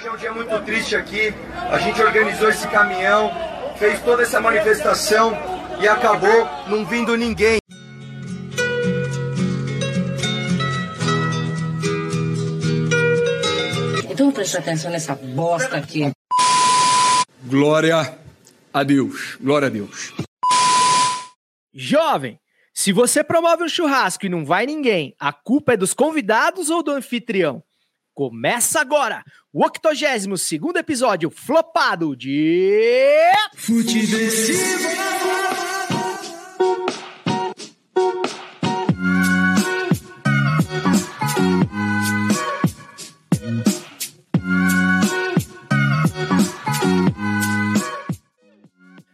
Hoje é um dia muito triste aqui. A gente organizou esse caminhão, fez toda essa manifestação e acabou não vindo ninguém. Então presta atenção nessa bosta aqui. Glória a Deus. Glória a Deus. Jovem, se você promove um churrasco e não vai ninguém, a culpa é dos convidados ou do anfitrião? Começa agora o 82 episódio flopado de.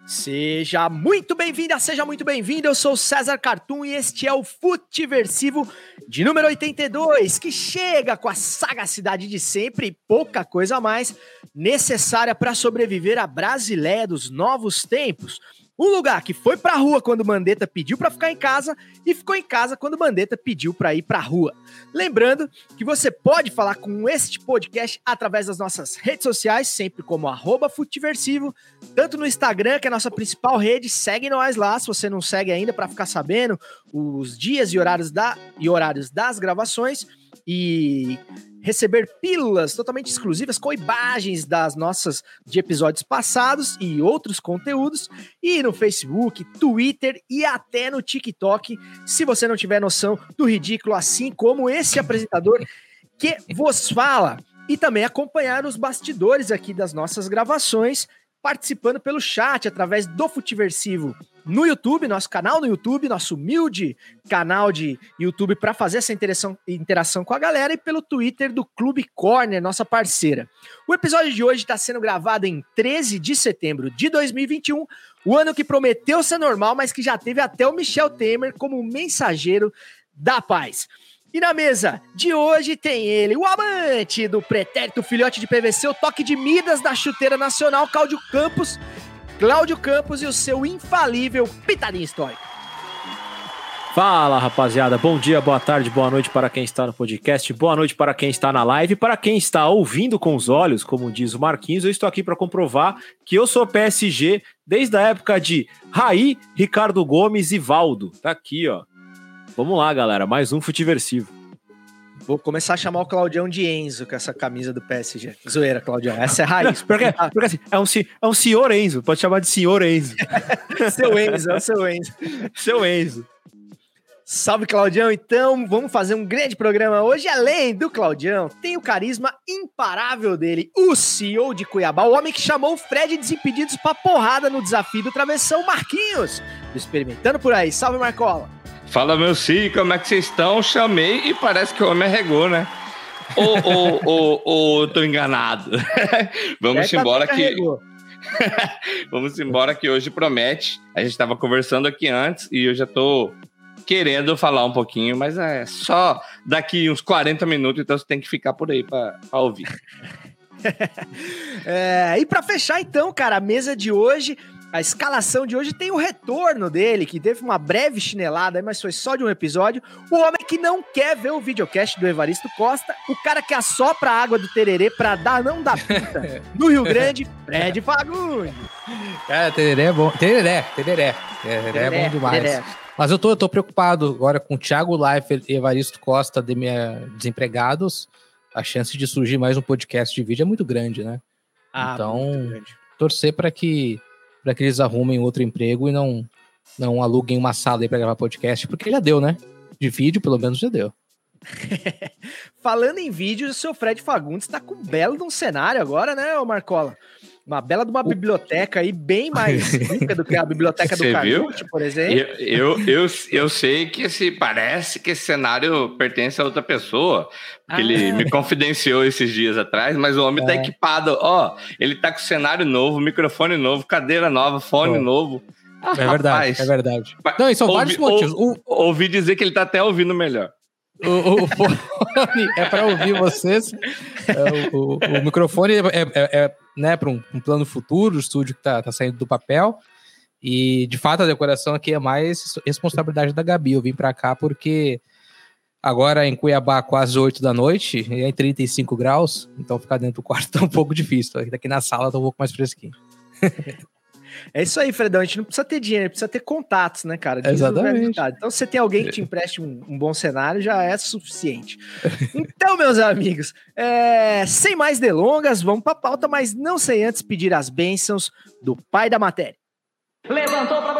Seja muito bem-vinda, seja muito bem-vindo. Eu sou César Cartoon e este é o Futiversivo de número 82, que chega com a sagacidade de sempre e pouca coisa a mais necessária para sobreviver à Brasileia dos novos tempos. Um lugar que foi pra rua quando Mandetta pediu para ficar em casa e ficou em casa quando Mandetta pediu para ir pra rua. Lembrando que você pode falar com este podcast através das nossas redes sociais, sempre como arroba Futiversivo, tanto no Instagram, que é a nossa principal rede, segue nós lá, se você não segue ainda, para ficar sabendo os dias e horários, da, e horários das gravações e receber pílulas totalmente exclusivas com imagens das nossas de episódios passados e outros conteúdos. E no Facebook, Twitter e até no TikTok, se você não tiver noção do ridículo assim como esse apresentador que vos fala. E também acompanhar os bastidores aqui das nossas gravações participando pelo chat através do Futiversivo no YouTube, nosso canal no YouTube, nosso humilde canal de YouTube para fazer essa interação, interação com a galera e pelo Twitter do Clube Corner, nossa parceira. O episódio de hoje está sendo gravado em 13 de setembro de 2021, o ano que prometeu ser normal, mas que já teve até o Michel Temer como mensageiro da paz. E na mesa de hoje tem ele, o amante do pretérito filhote de PVC, o toque de Midas da chuteira nacional, Cláudio Campos, Cláudio Campos e o seu infalível pitadinho histórico. Fala rapaziada, bom dia, boa tarde, boa noite para quem está no podcast, boa noite para quem está na live, para quem está ouvindo com os olhos, como diz o Marquinhos, eu estou aqui para comprovar que eu sou PSG desde a época de Raí, Ricardo Gomes e Valdo. Tá aqui, ó. Vamos lá, galera, mais um Futiversivo. Vou começar a chamar o Claudião de Enzo com essa camisa do PSG. Zoeira, Claudião. Essa é a raiz. Porque, porque assim, é um, é um senhor Enzo, pode chamar de senhor Enzo. seu Enzo, é o seu Enzo. Seu Enzo. Salve, Claudião. Então, vamos fazer um grande programa hoje. Além do Claudião, tem o carisma imparável dele, o CEO de Cuiabá, o homem que chamou o Fred Desimpedidos pra porrada no desafio do Travessão, Marquinhos. do Experimentando por aí. Salve, Marcola. Fala, meu filho, como é que vocês estão? Chamei e parece que o homem arregou, né? Ou, ou, ou, ou tô enganado? Vamos É, embora que. Vamos embora que hoje promete. A gente estava conversando aqui antes e eu já tô querendo falar um pouquinho, mas é só daqui uns 40 minutos, então você tem que ficar por aí para ouvir. É, e pra fechar então, cara, a mesa de hoje, a escalação de hoje tem o retorno dele, que teve uma breve chinelada, mas foi só de um episódio. O homem que não quer ver o videocast do Evaristo Costa, o cara que assopra a água do tererê pra dar não dar pinta no Rio Grande, Fred Fagundes. Cara, tereré é bom. Tereré, tereré. Tereré é bom demais. tereré. Mas eu tô, eu tô preocupado agora com o Thiago Leifert e Evaristo Costa de minha, desempregados. A chance de surgir mais um podcast de vídeo é muito grande, né? Ah, Então, grande. Torcer para que, pra que eles arrumem outro emprego e não, não aluguem uma sala aí pra gravar podcast, porque já deu, né? De vídeo, pelo menos, já deu. Falando em vídeos, o seu Fred Fagundes tá com um belo de um cenário agora, né, Marcola? Uma bela de uma biblioteca aí, bem mais rica do que a biblioteca do? Canute, por exemplo. Eu, eu, eu, eu sei que esse parece que esse cenário pertence a outra pessoa, porque ele Ah. me confidenciou esses dias atrás, mas o homem tá É. equipado, ó, ele tá com cenário novo, microfone novo, cadeira nova, fone Ó. novo. Ah, É verdade, rapaz, é verdade. Não, e são ouvi- vários motivos. O, Ouvi dizer que ele tá até ouvindo melhor. O, o- fone é para ouvir vocês. É, o, o- o microfone é, é- é, né, para um, um plano futuro, o estúdio que tá, tá saindo do papel. E, de fato, a decoração aqui é mais responsabilidade da Gabi. Eu vim para cá porque Agora em Cuiabá, quase 8 da noite, e é 35 graus, então ficar dentro do quarto tá um pouco difícil. Aqui na sala tá um pouco mais fresquinho. É isso aí, Fredão. A gente não precisa ter dinheiro, precisa ter contatos, né, cara? Diz Exatamente. Então, se você tem alguém que te empreste um, um bom cenário, já é suficiente. Então, meus amigos, é, sem mais delongas, vamos pra pauta, mas não sem antes pedir as bênçãos do pai da matéria. Levantou pra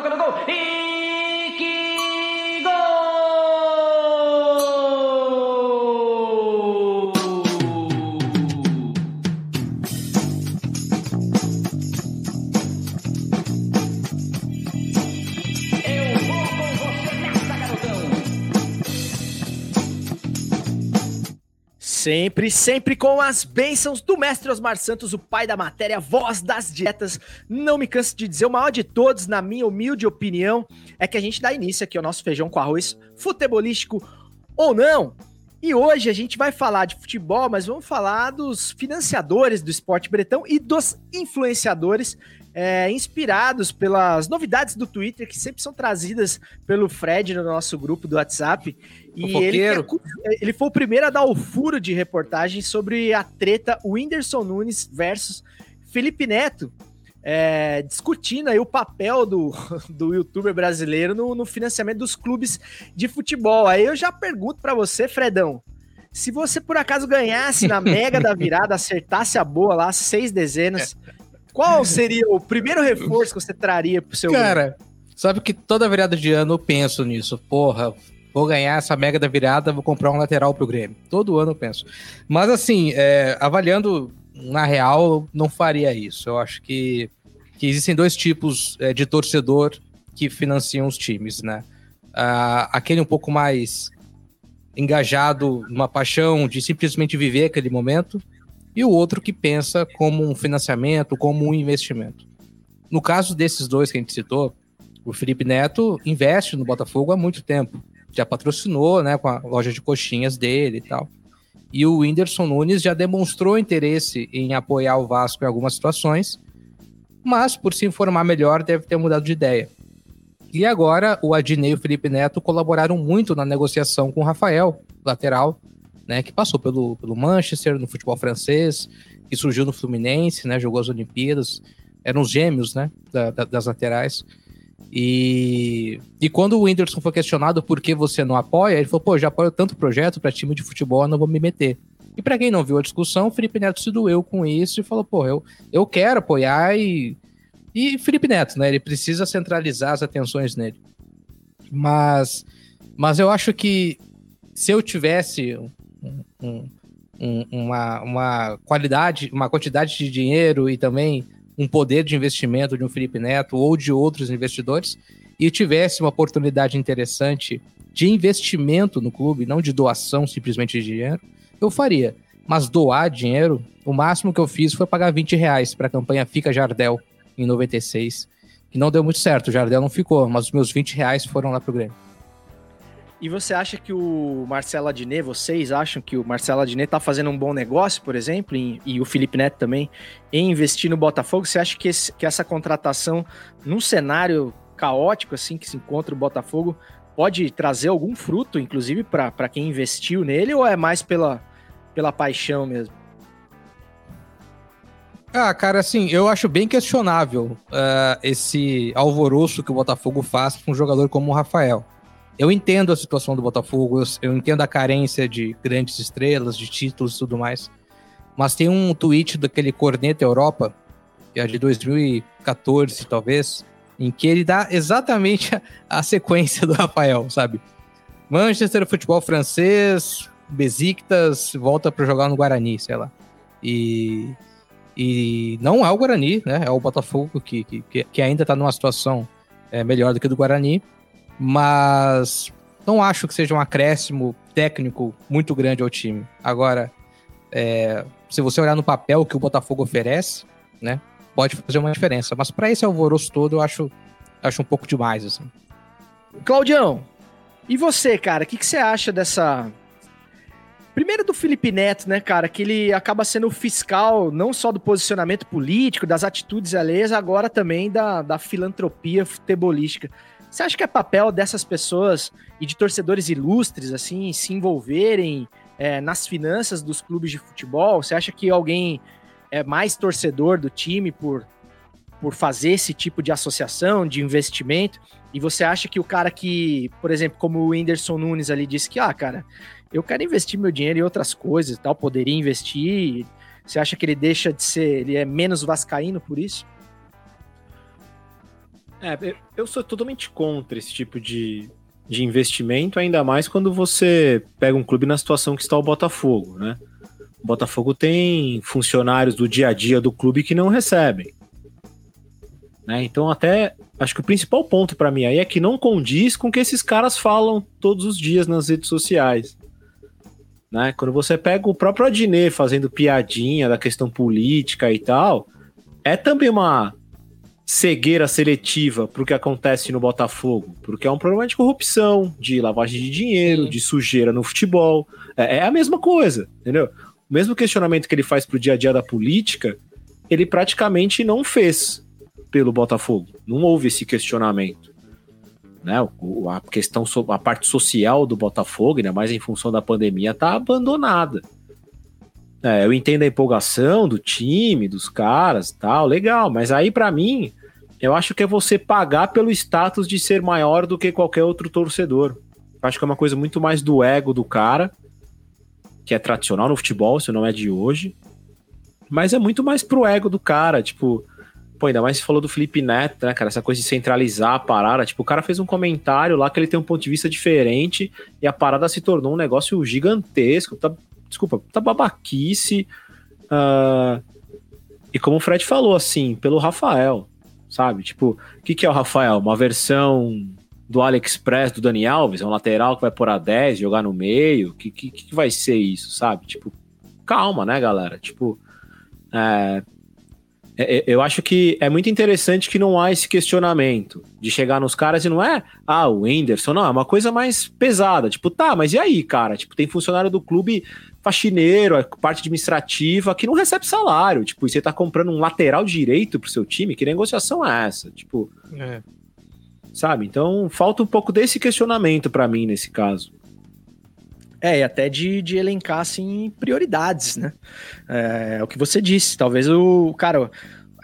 Sempre, sempre com as bênçãos do mestre Osmar Santos, o pai da matéria, voz das dietas. Não me canso de dizer, o maior de todos, na minha humilde opinião, é que a gente dá início aqui ao nosso feijão com arroz futebolístico ou não. E hoje a gente vai falar de futebol, mas vamos falar dos financiadores do esporte bretão e dos influenciadores é, inspirados pelas novidades do Twitter que sempre são trazidas pelo Fred no nosso grupo do WhatsApp. E ele, é- ele foi o primeiro a dar o furo de reportagem sobre a treta Whindersson Nunes versus Felipe Neto, é, discutindo aí o papel do, do youtuber brasileiro no, no financiamento dos clubes de futebol. Aí eu já pergunto pra você, Fredão, se você por acaso ganhasse na mega da virada, acertasse a boa lá, seis dezenas, qual seria o primeiro reforço que você traria pro seu Cara, sabe que toda virada de ano eu penso nisso. Porra, vou ganhar essa mega da virada, vou comprar um lateral pro Grêmio. Todo ano eu penso. Mas assim, é, avaliando na real, não faria isso. Eu acho que, que existem dois tipos é, de torcedor que financiam os times, né? Ah, aquele um pouco mais engajado numa paixão de simplesmente viver aquele momento, e o outro que pensa como um financiamento, como um investimento. No caso desses dois que a gente citou, o Felipe Neto investe no Botafogo há muito tempo. Já patrocinou, né, com a loja de coxinhas dele e tal. E o Whindersson Nunes já demonstrou interesse em apoiar o Vasco em algumas situações, mas por se informar melhor deve ter mudado de ideia. E agora o Adnei e o Felipe Neto colaboraram muito na negociação com o Rafael, lateral, né, que passou pelo, pelo Manchester, no futebol francês, que surgiu no Fluminense, né, jogou as Olimpíadas, eram os gêmeos, né, da- da- das laterais. E, e quando o Whindersson foi questionado por que você não apoia, ele falou, pô, já apoio tanto projeto para time de futebol, não vou me meter. E para quem não viu a discussão, o Felipe Neto se doeu com isso e falou, pô, eu, eu quero apoiar e... E Felipe Neto, né, ele precisa centralizar as atenções nele. Mas, mas eu acho que se eu tivesse um- um- um- uma, uma qualidade, uma quantidade de dinheiro e também um poder de investimento de um Felipe Neto ou de outros investidores e tivesse uma oportunidade interessante de investimento no clube, não de doação simplesmente de dinheiro, eu faria. Mas doar dinheiro, o máximo que eu fiz foi pagar 20 reais para a campanha Fica Jardel em 96, que não deu muito certo, o Jardel não ficou, mas os meus 20 reais foram lá pro Grêmio. E você acha que o Marcelo Adnet, vocês acham que o Marcelo Adnet tá fazendo um bom negócio, por exemplo, em- e o Felipe Neto também, em investir no Botafogo? Você acha que, esse- que essa contratação, num cenário caótico assim que se encontra o Botafogo, pode trazer algum fruto, inclusive, para quem investiu nele, ou é mais pela, pela paixão mesmo? Ah, cara, assim, eu acho bem questionável ah, esse alvoroço que o Botafogo faz com um jogador como o Rafael. Eu entendo a situação do Botafogo, eu, entendo a carência de grandes estrelas, de títulos e tudo mais. Mas tem um tweet daquele Corneta Europa, que é de 2014, talvez, em que ele dá exatamente a, sequência do Rafael, sabe? Manchester, futebol francês, Besiktas, volta para jogar no Guarani, sei lá. E, e não é o Guarani, né? É o Botafogo que, que, que- ainda está numa situação é, melhor do que do Guarani, mas não acho que seja um acréscimo técnico muito grande ao time. Agora, é, se você olhar no papel que o Botafogo oferece, né? Pode fazer uma diferença. Mas para esse alvoroço todo, eu acho, acho um pouco demais, assim. Claudião, e você, cara, o que, que você acha dessa. Primeiro do Felipe Neto, né, cara, que ele acaba sendo o fiscal não só do posicionamento político, das atitudes alheias, agora também da, da filantropia futebolística. Você acha que é papel dessas pessoas e de torcedores ilustres, assim, se envolverem é, nas finanças dos clubes de futebol? Você acha que alguém é mais torcedor do time por, por fazer esse tipo de associação, de investimento? E você acha que o cara que, por exemplo, como o Whindersson Nunes ali disse que, ah, cara, eu quero investir meu dinheiro em outras coisas e tal, poderia investir. Você acha que ele deixa de ser, ele é menos vascaíno por isso? É, eu sou totalmente contra esse tipo de, de investimento, ainda mais quando você pega um clube na situação que está o Botafogo, né? O Botafogo tem funcionários do dia a dia do clube que não recebem. Né? Então, até acho que o principal ponto para mim aí é que não condiz com o que esses caras falam todos os dias nas redes sociais. Né? Quando você pega o próprio Adnet fazendo piadinha da questão política e tal, é também uma cegueira seletiva para o que acontece no Botafogo, porque é um problema de corrupção, de lavagem de dinheiro, Sim. de sujeira no futebol. É, é, a mesma coisa, entendeu? O mesmo questionamento que ele faz para o dia a dia da política, ele praticamente não fez pelo Botafogo. Não houve esse questionamento. Né? A questão, a parte social do Botafogo, ainda mais em função da pandemia, está abandonada. É, eu entendo a empolgação do time, dos caras tal, legal, mas aí para mim, eu acho que é você pagar pelo status de ser maior do que qualquer outro torcedor. Eu acho que é uma coisa muito mais do ego do cara, que é tradicional no futebol, se não é de hoje. Mas é muito mais pro ego do cara, tipo, pô, ainda mais se falou do Felipe Neto, né, cara, essa coisa de centralizar a parada, tipo, o cara fez um comentário lá que ele tem um ponto de vista diferente e a parada se tornou um negócio gigantesco, tá desculpa, tá babaquice. Uh, e como o Fred falou, assim, pelo Rafael, sabe? Tipo, o que, que é o Rafael? Uma versão do AliExpress do Dani Alves? É um lateral que vai por a 10, jogar no meio? O que, que, que vai ser isso, sabe? Tipo, calma, né, galera? Tipo, é, eu acho que é muito interessante que não há esse questionamento de chegar nos caras e não é, ah, o Whindersson, não, é uma coisa mais pesada. Tipo, tá, mas e aí, cara? Tipo, tem funcionário do clube faxineiro, a parte administrativa, que não recebe salário. Tipo, e você tá comprando um lateral direito pro seu time, que negociação é essa? Tipo. É. Sabe? Então, falta um pouco desse questionamento para mim nesse caso. É, e até de, de elencar, assim, prioridades, né? É, é o que você disse. Talvez o, cara,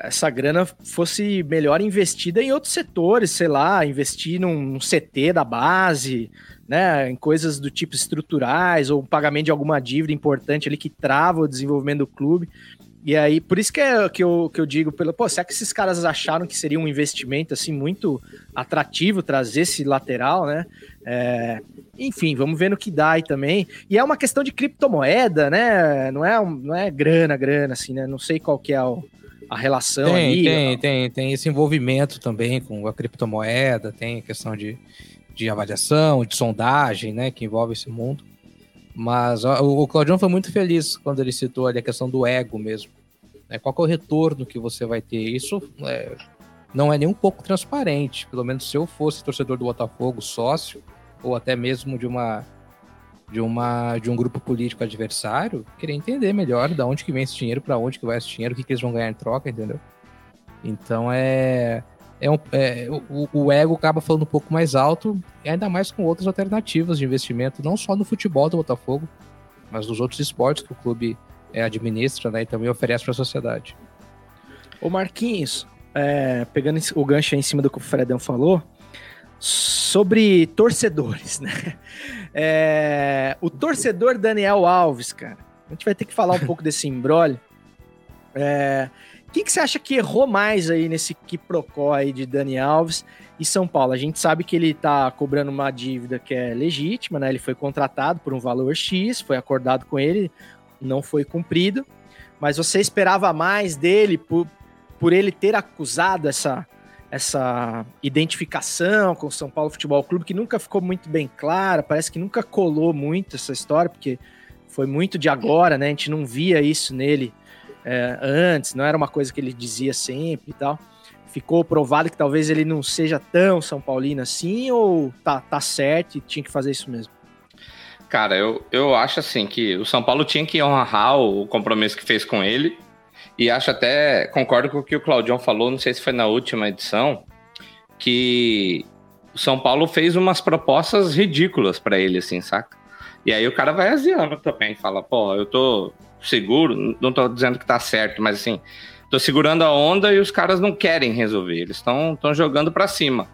essa grana fosse melhor investida em outros setores, sei lá, investir num CT da base, né, em coisas do tipo estruturais ou pagamento de alguma dívida importante ali que trava o desenvolvimento do clube. E aí, por isso que, é, que, eu, que eu digo, pelo, pô, será que esses caras acharam que seria um investimento assim muito atrativo trazer esse lateral, né? É, enfim, vamos ver no que dá aí também. E é uma questão de criptomoeda, né? Não é, não é grana, grana, assim, né? Não sei qual que é o, a relação tem, ali. Tem, tem, tem esse envolvimento também com a criptomoeda, tem a questão de de avaliação, de sondagem, né, que envolve esse mundo. Mas ó, o Claudião foi muito feliz quando ele citou ali a questão do ego mesmo. Né? Qual é o retorno que você vai ter? Isso é, não é nem um pouco transparente. Pelo menos se eu fosse torcedor do Botafogo, sócio, ou até mesmo de uma de uma de um grupo político adversário, queria entender melhor de onde que vem esse dinheiro, para onde que vai esse dinheiro, o que, que eles vão ganhar em troca, entendeu? Então é é, um, é o, o, ego acaba falando um pouco mais alto, ainda mais com outras alternativas de investimento, não só no futebol do Botafogo, mas nos outros esportes que o clube é, administra né, e também oferece para a sociedade. Ô Marquinhos, é, pegando o gancho em cima do que o Fredão falou, sobre torcedores, né? É, o torcedor Daniel Alves, cara, a gente vai ter que falar um pouco desse embrólio. É, quem que você acha que errou mais aí nesse quiprocó aí de Dani Alves e São Paulo? A gente sabe que ele tá cobrando uma dívida que é legítima, né? Ele foi contratado por um valor X, foi acordado com ele, não foi cumprido. Mas você esperava mais dele por, por ele ter acusado essa, essa identificação com o São Paulo Futebol Clube, que nunca ficou muito bem clara, parece que nunca colou muito essa história, porque foi muito de agora, né? A gente não via isso nele é, antes, não era uma coisa que ele dizia sempre e tal. Ficou provado que talvez ele não seja tão São Paulino assim, ou tá, tá certo e tinha que fazer isso mesmo? Cara, eu, eu acho assim que o São Paulo tinha que honrar o compromisso que fez com ele. E acho até, concordo com o que o Claudião falou, não sei se foi na última edição, que o São Paulo fez umas propostas ridículas para ele, assim, saca? E aí o cara vai aziando também, fala, pô, eu tô seguro, não tô dizendo que tá certo, mas assim, tô segurando a onda e os caras não querem resolver, eles estão jogando para cima.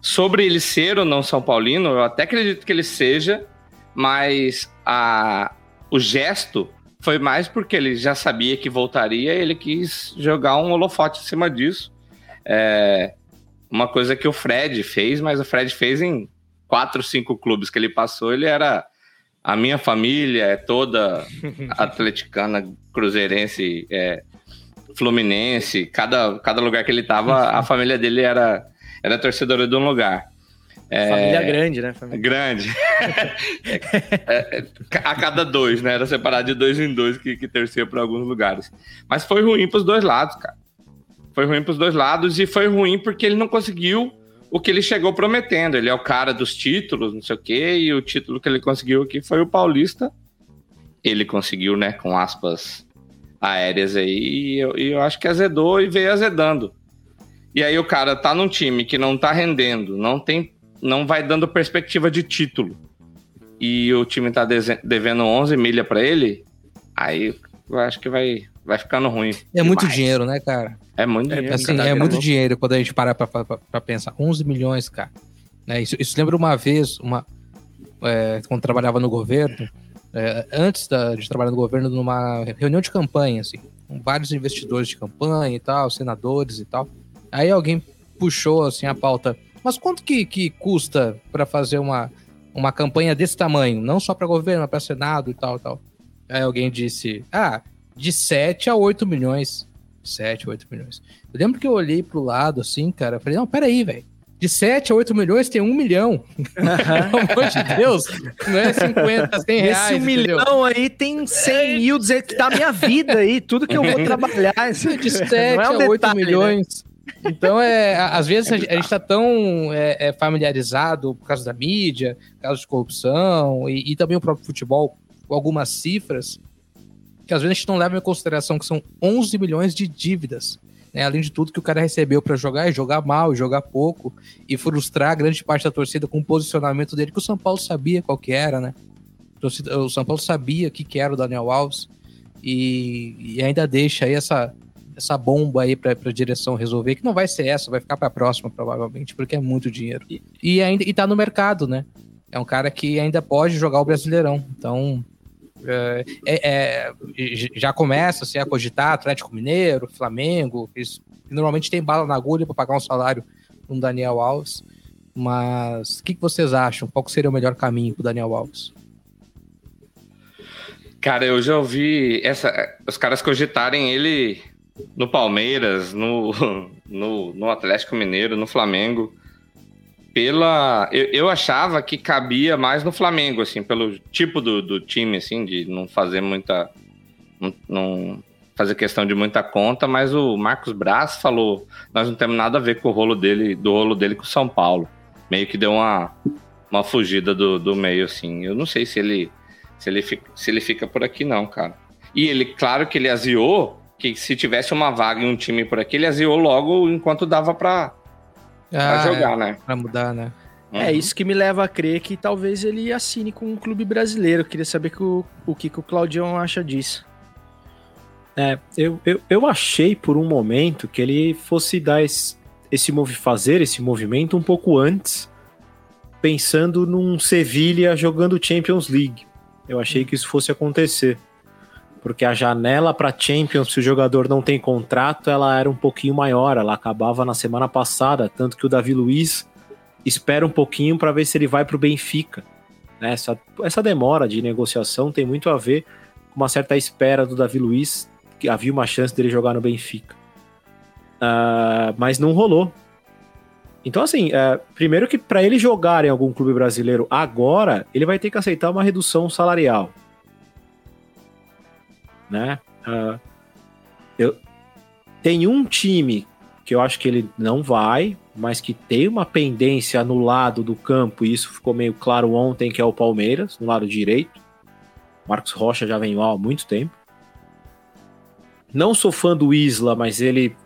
Sobre ele ser ou não São Paulino, eu até acredito que ele seja, mas a, o gesto foi mais porque ele já sabia que voltaria ele quis jogar um holofote em cima disso. É, uma coisa que o Fred fez, mas o Fred fez em quatro, cinco clubes que ele passou, ele era a minha família é toda atleticana, cruzeirense, é, fluminense, cada, cada lugar que ele tava, a família dele era, era torcedora de um lugar. É, família grande, né? Família. Grande. é, é, a cada dois, né? Era separado de dois em dois que, que tercia para alguns lugares. Mas foi ruim para os dois lados, cara. Foi ruim para os dois lados e foi ruim porque ele não conseguiu o que ele chegou prometendo. Ele é o cara dos títulos, não sei o quê, e o título que ele conseguiu aqui foi o Paulista. Ele conseguiu, né, com aspas aéreas aí, e eu, e eu acho que azedou e veio azedando. E aí o cara tá num time que não tá rendendo, não tem, não vai dando perspectiva de título. E o time tá devendo 11 milha para ele, aí eu acho que vai vai ficando ruim. É demais. muito dinheiro, né, cara? É muito dinheiro. É, assim, é muito dinheiro quando a gente para pra, pra, pra pensar. 11 milhões, cara. É, isso, isso lembra uma vez, uma, é, quando trabalhava no governo, é, antes da, de trabalhar no governo, numa reunião de campanha, assim, com vários investidores de campanha e tal, senadores e tal. Aí alguém puxou, assim, a pauta. Mas quanto que, que custa para fazer uma, uma campanha desse tamanho? Não só para governo, para Senado e tal, tal. Aí alguém disse, ah, de 7 a 8 milhões. 7, 8 milhões. Eu lembro que eu olhei pro lado assim, cara, falei, não, peraí, velho. De 7 a 8 milhões tem 1 milhão. Pelo amor de Deus. Não é 50, 100 reais. Esse 1 milhão aí tem 100 mil, dizer que tá a minha vida aí, tudo que eu vou trabalhar. De 7 é um a 8 detalhe, né? milhões. Né? Então, é, às vezes a gente está tão é, é, familiarizado por causa da mídia, casos de corrupção e, e também o próprio futebol, com algumas cifras, que às vezes a gente não leva em consideração que são 11 milhões de dívidas. Né? Além de tudo que o cara recebeu para jogar, e jogar mal, jogar pouco, e frustrar grande parte da torcida com o posicionamento dele, que o São Paulo sabia qual que era, né? O São Paulo sabia que, que era o Daniel Alves, e, e ainda deixa aí essa, essa bomba aí para a direção resolver, que não vai ser essa, vai ficar para a próxima, provavelmente, porque é muito dinheiro. E, e ainda e tá no mercado, né? É um cara que ainda pode jogar o Brasileirão. Então, é, é, já começa assim, a cogitar Atlético Mineiro, Flamengo, eles normalmente tem bala na agulha para pagar um salário um Daniel Alves. Mas o que, que vocês acham? Qual seria o melhor caminho para o Daniel Alves? Cara, eu já ouvi essa, os caras cogitarem ele no Palmeiras, no, no, no Atlético Mineiro, no Flamengo pela. Eu, eu, achava que cabia mais no Flamengo, assim, pelo tipo do, do time, assim, de não fazer muita. Não, fazer questão de muita conta, mas o Marcos Braz falou: nós não temos nada a ver com o rolo dele, do rolo dele com o São Paulo. Meio que deu uma, uma fugida do, do meio, assim. Eu não sei se ele, se, ele fica, se ele fica por aqui, não, cara. E ele, claro que ele aziou que se tivesse uma vaga em um time por aqui, ele aziou logo enquanto dava para ah, pra jogar, é, né? Pra mudar, né? Uhum. É isso que me leva a crer que talvez ele assine com um clube brasileiro. Queria saber que o, o que, que o Claudião acha disso. É, eu, eu, eu achei por um momento que ele fosse dar esse, esse fazer esse movimento um pouco antes, pensando num Sevilha jogando Champions League. Eu achei que isso fosse acontecer porque a janela para Champions, se o jogador não tem contrato, ela era um pouquinho maior, ela acabava na semana passada, tanto que o Davi Luiz espera um pouquinho para ver se ele vai para o Benfica. Né? Essa, essa demora de negociação tem muito a ver com uma certa espera do Davi Luiz, que havia uma chance dele jogar no Benfica. Uh, mas não rolou. Então, assim, uh, primeiro que para ele jogar em algum clube brasileiro agora, ele vai ter que aceitar uma redução salarial né? Uh, eu, tem um time que eu acho que ele não vai, mas que tem uma pendência no lado do campo, e isso ficou meio claro ontem, que é o Palmeiras, no lado direito. Marcos Rocha já vem mal há muito tempo. Não sou fã do Isla, mas ele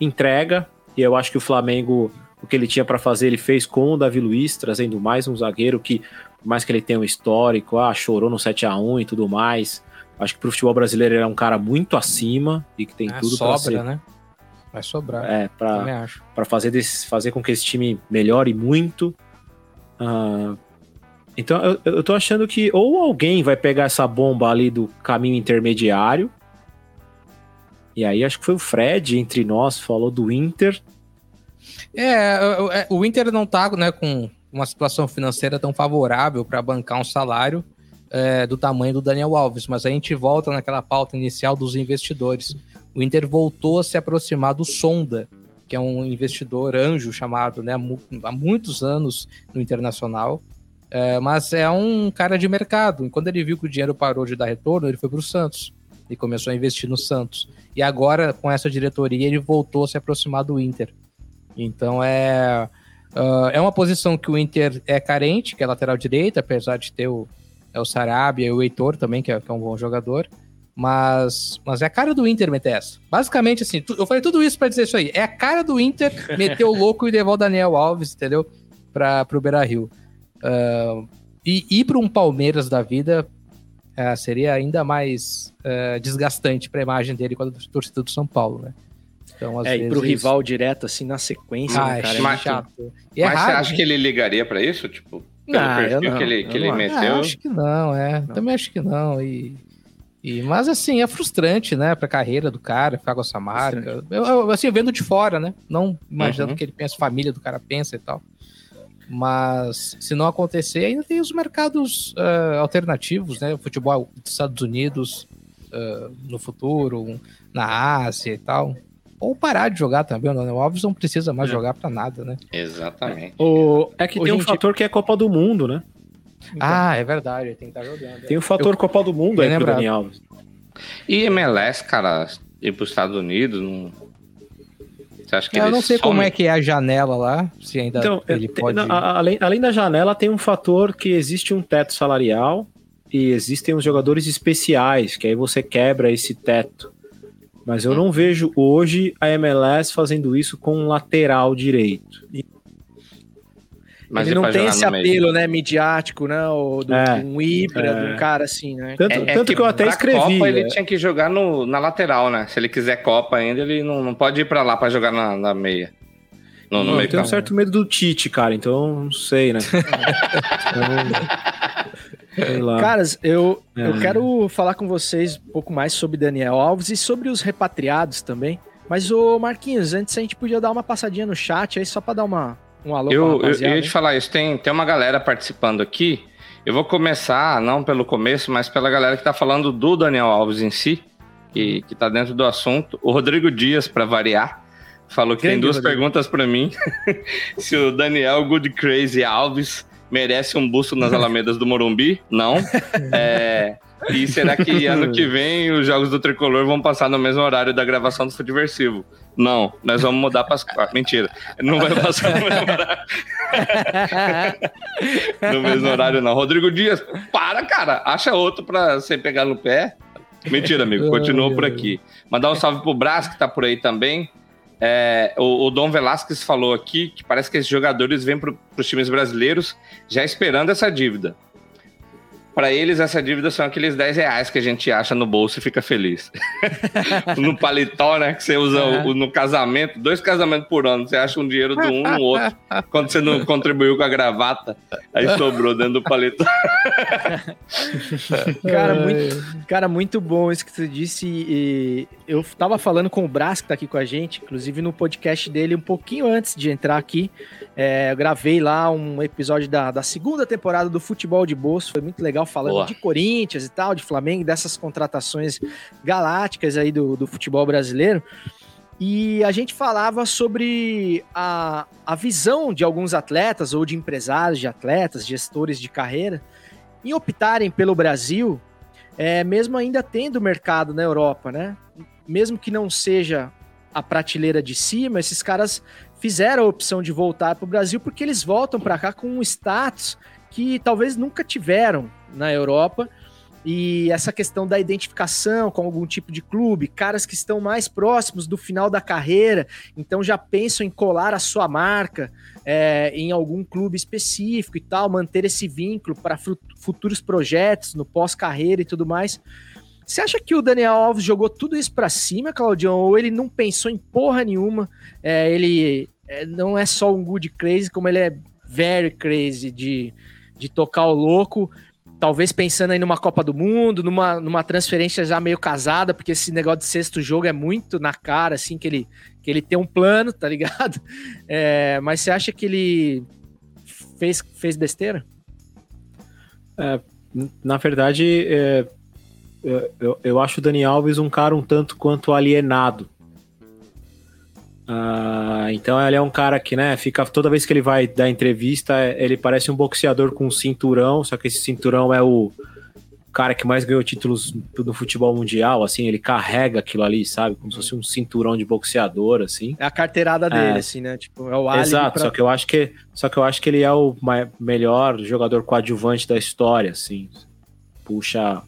entrega, e eu acho que o Flamengo, o que ele tinha para fazer, ele fez com o Davi Luiz, trazendo mais um zagueiro que, por mais que ele tenha um histórico, ah, chorou no 7 a 1 e tudo mais. Acho que pro futebol brasileiro ele é um cara muito acima e que tem É, tudo para sobra, ser. né? Vai sobrar. É, pra, para fazer, desse- fazer com que esse time melhore muito. Ah, então eu, eu tô achando que ou alguém vai pegar essa bomba ali do caminho intermediário. E aí acho que foi o Fred entre nós falou do Inter. É, o- é, o Inter não tá né, com uma situação financeira tão favorável para bancar um salário é, do tamanho do Daniel Alves, mas a gente volta naquela pauta inicial dos investidores. O Inter voltou a se aproximar do Sonda, que é um investidor anjo chamado né, há mu- há muitos anos no Internacional, é, mas é um cara de mercado. Quando ele viu que o dinheiro parou de dar retorno, ele foi para o Santos e começou a investir no Santos. E agora, com essa diretoria, ele voltou a se aproximar do Inter. Então é, ah, é uma posição que o Inter é carente, que é lateral direita, apesar de ter o, é o Sarabia e o Heitor também, que é, que é um bom jogador. Mas, mas é a cara do Inter meter essa. Basicamente, assim, tu- eu falei tudo isso pra dizer isso aí. É a cara do Inter meter o louco e levar o Daniel Alves, entendeu? Pra, pro Beira Rio. Ah, e ir para um Palmeiras da vida ah, seria ainda mais ah, desgastante pra imagem dele com a torcida do São Paulo, né? Então, às É, e pro vezes- rival direto, assim, na sequência, Ah, né, é cara? mas- chato. E é Mas você raro, acha né? que ele ligaria pra isso? Tipo, pelo Não, perfil não, que ele, que ele não acho. meteu? Ah, acho que não, é. Também acho que não. E, e, mas assim, é frustrante, né, pra carreira do cara, ficar com essa marca. Eu, eu, assim, vendo de fora, né? Não imaginando Uhum. o que ele pensa, família do cara pensa e tal. Mas se não acontecer, ainda tem os mercados ah, alternativos, né? O futebol dos Estados Unidos ah, no futuro, um- na Ásia e tal. Ou parar de jogar também, o Daniel Alves não precisa mais É. jogar pra nada, né? Exatamente. O, É que tem um gente- fator que é Copa do Mundo, né? Ah, é verdade, ele tem que estar jogando. Tem o fator Copa do Mundo aí pro lembrado. Dani Alves. E MLS, cara, ir pros Estados Unidos, não... Você acha que É, eu não sei como é que é a janela lá, se ainda Então, ele tem- pode... a- além, além da janela, tem um fator que existe um teto salarial e existem os jogadores especiais, que aí você quebra esse teto. Mas eu não vejo hoje a MLS fazendo isso com um lateral direito. Mas ele e não tem esse no meio? apelo, né, midiático, né, o, do, É, de um Ibra, é. de um cara assim, né? Tanto, É, é tanto que, eu até escrevi. Copa, ele né? tinha que jogar no, na lateral, né? Se ele quiser Copa ainda, ele não, não pode ir pra lá pra jogar na, na meia. No, no Não, meio eu tenho um certo medo do Tite, cara, então não sei, né? Então. Caras, eu, eu É. quero falar com vocês um pouco mais sobre Daniel Alves e sobre os repatriados também. Mas, ô Marquinhos, antes a gente podia dar uma passadinha no chat aí, só pra dar uma, um alô pra Eu, eu, eu ia te falar isso, tem, tem uma galera participando aqui. Eu vou começar, não pelo começo, mas pela galera que tá falando do Daniel Alves em si, que, que tá dentro do assunto. O Rodrigo Dias, para variar, falou que tem Grande duas Rodrigo. perguntas para mim. Se o Daniel Good Crazy Alves merece um busto nas Alamedas do Morumbi? Não. É, e será que ano que vem os jogos do Tricolor vão passar no mesmo horário da gravação do Futeversivo? Não, nós vamos mudar para as. Ah, mentira, não vai passar no mesmo horário. no mesmo horário, não. Rodrigo Dias, para, cara. Acha outro pra você pegar no pé. Mentira, amigo. Continua por aqui. Mandar um salve pro Brás, que tá por aí também. É, o, o Dom Velasquez falou aqui que parece que esses jogadores vêm pro, pros times brasileiros já esperando essa dívida. Pra eles, essa dívida são aqueles 10 reais que a gente acha no bolso e fica feliz. no paletó, né? Que você usa o- no casamento, dois casamentos por ano. Você acha um dinheiro do um no outro. Quando você não contribuiu com a gravata, aí sobrou dentro do paletó. Cara, muito, cara, muito bom isso que você disse. E eu tava falando com o Brás, que tá aqui com a gente, inclusive no podcast dele, um pouquinho antes de entrar aqui. É, eu gravei lá um episódio da, da segunda temporada do Futebol de Bolso. Foi muito legal falando Boa. de Corinthians e tal, de Flamengo, dessas contratações galácticas aí do, do futebol brasileiro. E a gente falava sobre a, a visão de alguns atletas ou de empresários de atletas, gestores de carreira, em optarem pelo Brasil, é, mesmo ainda tendo mercado na Europa, né? Mesmo que não seja a prateleira de cima, esses caras fizeram a opção de voltar para o Brasil porque eles voltam para cá com um status que talvez nunca tiveram na Europa e essa questão da identificação com algum tipo de clube, caras que estão mais próximos do final da carreira, então já pensam em colar a sua marca é, em algum clube específico e tal, manter esse vínculo para futuros projetos no pós-carreira e tudo mais. Você acha que o Daniel Alves jogou tudo isso para cima, Claudião, ou ele não pensou em porra nenhuma? É, ele é, não é só um good crazy, como ele é very crazy de, de tocar o louco talvez pensando aí numa Copa do Mundo, numa, numa transferência já meio casada, porque esse negócio de sexto jogo é muito na cara, assim, que ele, que ele tem um plano, tá ligado? É, mas você acha que ele fez, fez besteira? É, na verdade, é, eu, eu acho o Dani Alves um cara um tanto quanto alienado ah, então ele é um cara que, né, fica toda vez que ele vai dar entrevista, ele parece um boxeador com um cinturão, só que esse cinturão é o cara que mais ganhou títulos no futebol mundial, assim, ele carrega aquilo ali, sabe, como se fosse um cinturão de boxeador, assim. É a carteirada dele, é. assim, né? Tipo, é o Exato, pra... só que eu acho que só que eu acho que ele é o melhor jogador coadjuvante da história, assim. Puxa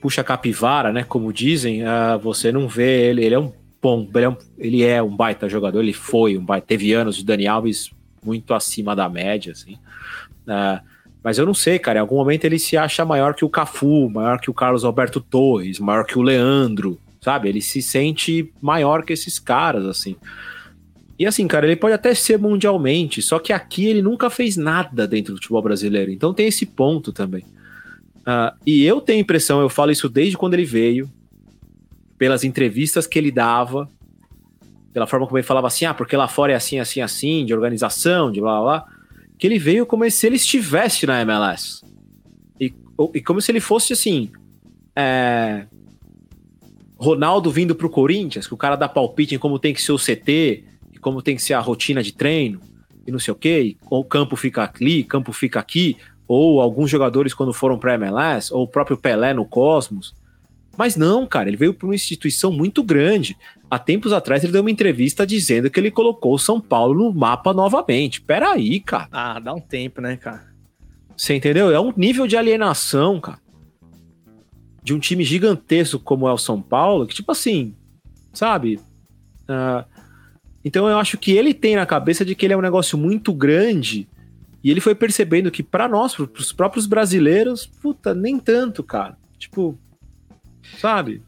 puxa capivara, né, como dizem, uh, você não vê ele, ele é um bom, ele é, um, baita jogador, ele foi um baita, teve anos de Dani Alves muito acima da média, assim. Uh, mas eu não sei, cara, em algum momento ele se acha maior que o Cafu, maior que o Carlos Alberto Torres, maior que o Leandro, sabe? Ele se sente maior que esses caras, assim. E assim, cara, ele pode até ser mundialmente, só que aqui ele nunca fez nada dentro do futebol brasileiro. Então tem esse ponto também. Uh, e eu tenho impressão, eu falo isso desde quando ele veio, pelas entrevistas que ele dava, pela forma como ele falava assim, ah, porque lá fora é assim, assim, assim, de organização, de blá blá, blá que ele veio como se ele estivesse na MLS. E, e como se ele fosse assim. É, Ronaldo vindo pro Corinthians, que o cara dá palpite em como tem que ser o CT, e como tem que ser a rotina de treino, e não sei o quê, ou o campo fica ali, campo fica aqui, ou alguns jogadores quando foram para MLS, ou o próprio Pelé no Cosmos. Mas não, cara, ele veio para uma instituição muito grande. Há tempos atrás ele deu uma entrevista dizendo que ele colocou o São Paulo no mapa novamente. Peraí, cara. Ah, dá um tempo, né, cara? Você entendeu? É um nível de alienação, cara. De um time gigantesco como é o São Paulo, que tipo assim, sabe? Uh, então eu acho que ele tem na cabeça de que ele é um negócio muito grande e ele foi percebendo que para nós, para os próprios brasileiros, puta, nem tanto, cara. Tipo, sabe?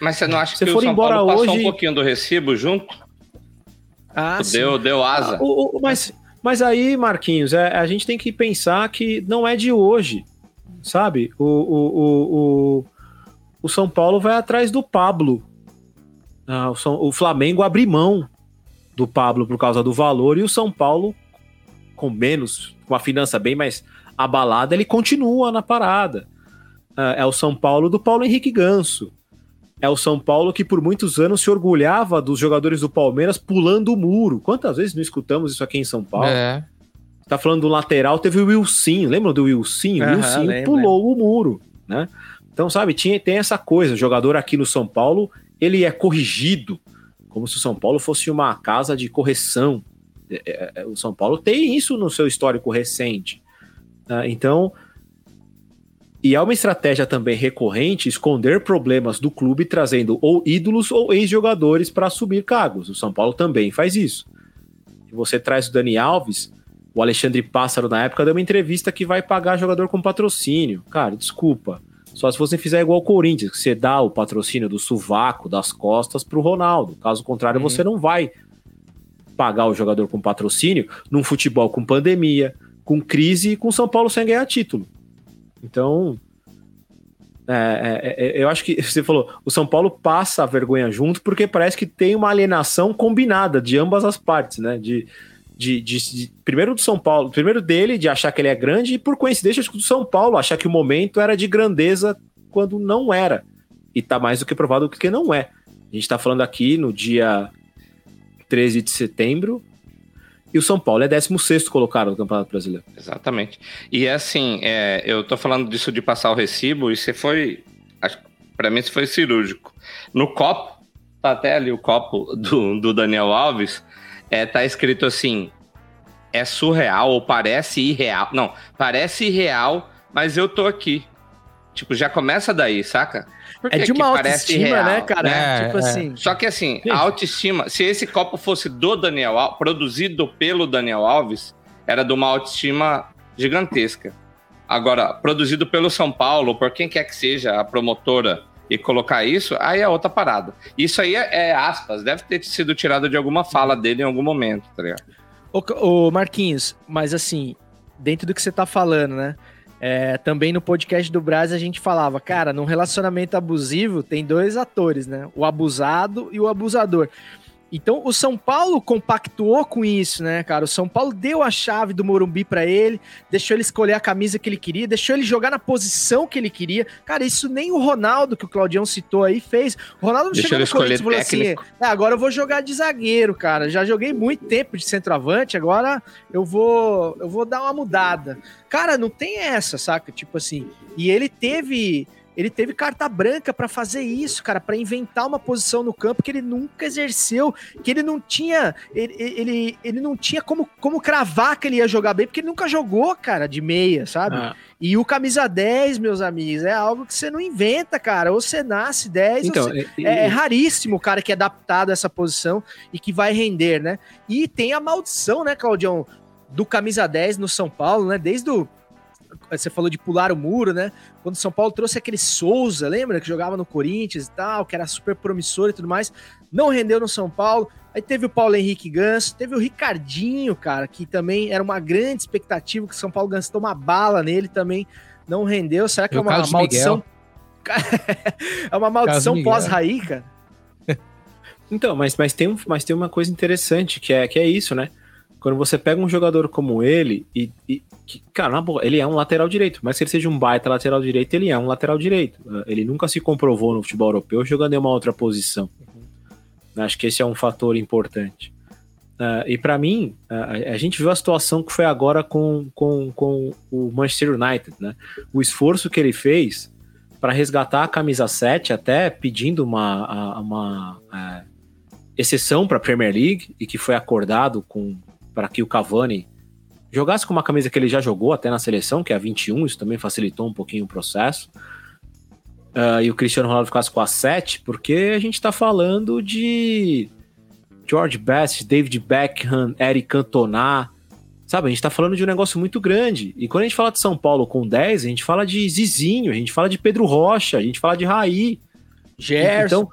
Mas você não acha você que for o São embora Paulo hoje... passou um pouquinho do recibo junto? Ah, deu, deu asa. Ah, o, o, mas, mas aí, Marquinhos, é, a gente tem que pensar que não é de hoje, sabe? O, o, o, o, São Paulo vai atrás do Pablo. Ah, o, o Flamengo abre mão do Pablo por causa do valor e o São Paulo, com menos, com a finança bem mais abalada, ele continua na parada. Ah, é o São Paulo do Paulo Henrique Ganso. É o São Paulo que por muitos anos se orgulhava dos jogadores do Palmeiras pulando o muro. Quantas vezes não escutamos isso aqui em São Paulo? É. Tá falando do lateral, teve o Wilson, lembra do Wilson? O Wilson pulou o muro, né? Então, sabe, tinha, tem essa coisa, o jogador aqui no São Paulo, ele é corrigido, como se o São Paulo fosse uma casa de correção. É, é, é o São Paulo tem isso no seu histórico recente. Né? Então, e é uma estratégia também recorrente esconder problemas do clube trazendo ou ídolos ou ex-jogadores para assumir cargos. O São Paulo também faz isso. Você traz o Dani Alves, o Alexandre Pássaro na época deu uma entrevista que vai pagar jogador com patrocínio. Cara, desculpa. Só se você fizer igual o Corinthians, que você dá o patrocínio do sovaco, das costas para o Ronaldo. Caso contrário, uhum. você não vai pagar o jogador com patrocínio num futebol com pandemia, com crise e com São Paulo sem ganhar título. Então, é, é, é, eu acho que você falou, o São Paulo passa a vergonha junto porque parece que tem uma alienação combinada de ambas as partes, né? De, de, de, de, primeiro do São Paulo, primeiro dele de achar que ele é grande e por coincidência do São Paulo achar que o momento era de grandeza quando não era e tá mais do que provado que não é. A gente tá falando aqui no dia 13 de setembro e o São Paulo é 16 colocado no Campeonato Brasileiro. Exatamente. E é assim, é, eu tô falando disso de passar o recibo, e você foi. Para mim, isso foi cirúrgico. No copo, tá até ali o copo do, do Daniel Alves, é, tá escrito assim: é surreal ou parece irreal. Não, parece irreal, mas eu tô aqui. Tipo, já começa daí, saca? É de uma autoestima, né, real, cara? né? tipo É, é. assim. Só que assim, Sim. a autoestima, se esse copo fosse do Daniel Alves, produzido pelo Daniel Alves, era de uma autoestima gigantesca. Agora, produzido pelo São Paulo, por quem quer que seja a promotora, e colocar isso, aí é outra parada. Isso aí é, é aspas, deve ter sido tirado de alguma fala dele em algum momento, tá ligado? Ô, ô, Marquinhos, mas assim, dentro do que você tá falando, né? É, também no podcast do Brás a gente falava, cara, num relacionamento abusivo tem dois atores, né? O abusado e o abusador. Então o São Paulo compactuou com isso, né, cara? O São Paulo deu a chave do Morumbi pra ele, deixou ele escolher a camisa que ele queria, deixou ele jogar na posição que ele queria. Cara, isso nem o Ronaldo, que o Claudião citou aí, fez. O Ronaldo não chegou no Corinthians e falou assim, "É, agora eu vou jogar de zagueiro, cara. Já joguei muito tempo de centroavante, agora eu vou eu vou dar uma mudada. Cara, não tem essa, saca? Tipo assim, e ele teve ele teve carta branca pra fazer isso, cara, pra inventar uma posição no campo que ele nunca exerceu, que ele não tinha, ele, ele, ele não tinha como, como cravar que ele ia jogar bem, porque ele nunca jogou, cara, de meia, sabe? Ah, E o camisa 10, meus amigos, é algo que você não inventa, cara. Ou você nasce 10, então, você... e- é, é raríssimo o cara que é adaptado a essa posição e que vai render, né? E tem a maldição, né, Claudião, do camisa 10 no São Paulo, né? Desde o. Você falou de pular o muro, né? Quando o São Paulo trouxe aquele Souza, lembra? Que jogava no Corinthians e tal, que era super promissor e tudo mais. Não rendeu no São Paulo. Aí teve o Paulo Henrique Ganso, teve o Ricardinho, cara, que também era uma grande expectativa que o São Paulo gastou uma bala nele também. Não rendeu. Será que é uma maldição? é uma maldição pós-raí, cara? Então, mas, mas, tem, um- mas tem uma coisa interessante, que é, que é isso, né? Quando você pega um jogador como ele, e, e que, cara, na boa, ele é um lateral direito, mas se ele seja um baita lateral direito, ele é um lateral direito. Uh, Ele nunca se comprovou no futebol europeu jogando em uma outra posição. Acho que esse é um fator importante. Uh, e pra mim, uh, a, gente viu a situação que foi agora com, com, com o Manchester United, né? O esforço que ele fez para resgatar a camisa 7, até pedindo uma, a- uma é, exceção para a Premier League e que foi acordado com para que o Cavani jogasse com uma camisa que ele já jogou até na seleção, que é a 21, isso também facilitou um pouquinho o processo. Ah, e o Cristiano Ronaldo ficasse com a 7, porque a gente está falando de George Best, David Beckham, Eric Cantona. Sabe, a gente tá falando de um negócio muito grande. E quando a gente fala de São Paulo com 10, a gente fala de Zizinho, a gente fala de Pedro Rocha, a gente fala de Raí. Gerson. Então,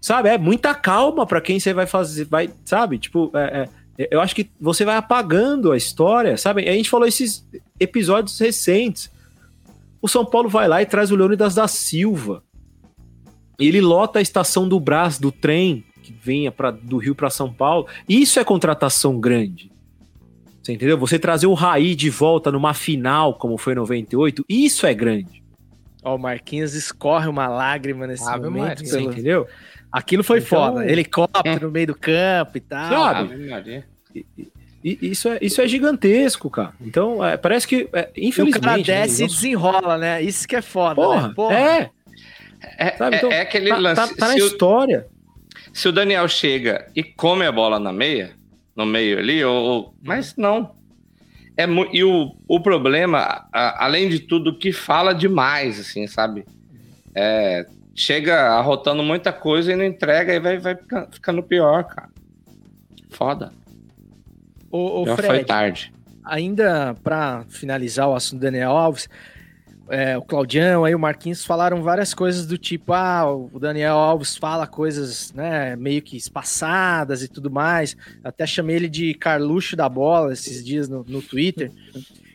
sabe, é muita calma pra quem você vai fazer, vai, sabe? Tipo, é, é, eu acho que você vai apagando a história, sabe? A gente falou esses episódios recentes. O São Paulo vai lá e traz o Leônidas da Silva. E ele lota a estação do Brás, do trem, que venha pra, do Rio para São Paulo. Isso é contratação grande. Você entendeu? Você trazer o Raí de volta numa final, como foi em 98, isso é grande. Ó, o Marquinhos escorre uma lágrima nesse Ave momento. Maria. Você entendeu? Aquilo foi Então- foda. Helicóptero no meio do campo e tal. Sabe? Maria. E isso é, isso é gigantesco, cara. Então, é, parece que, é, E o infelizmente. cara né, desce e os nossos- desenrola, né? Isso que é foda, Porra, né? Porra. é, É, sabe? é- Então, é aquele tá, lance. tá- tá na se, o, história. se o Daniel chega e come a bola na meia, no meio ali, ou, ou- mas não. É e o, o problema, a- além de tudo, que fala demais, assim, sabe? É, chega arrotando muita coisa e não entrega e vai, vai fica- ficando pior, cara. Foda. Ô, ô, Já foi Fred, tarde. ainda pra finalizar o assunto do Daniel Alves, é, o Claudião aí, o Marquinhos falaram várias coisas do tipo, ah, o Daniel Alves fala coisas, né, meio que espaçadas e tudo mais. Até chamei ele de Carluxo da bola esses dias no, no Twitter.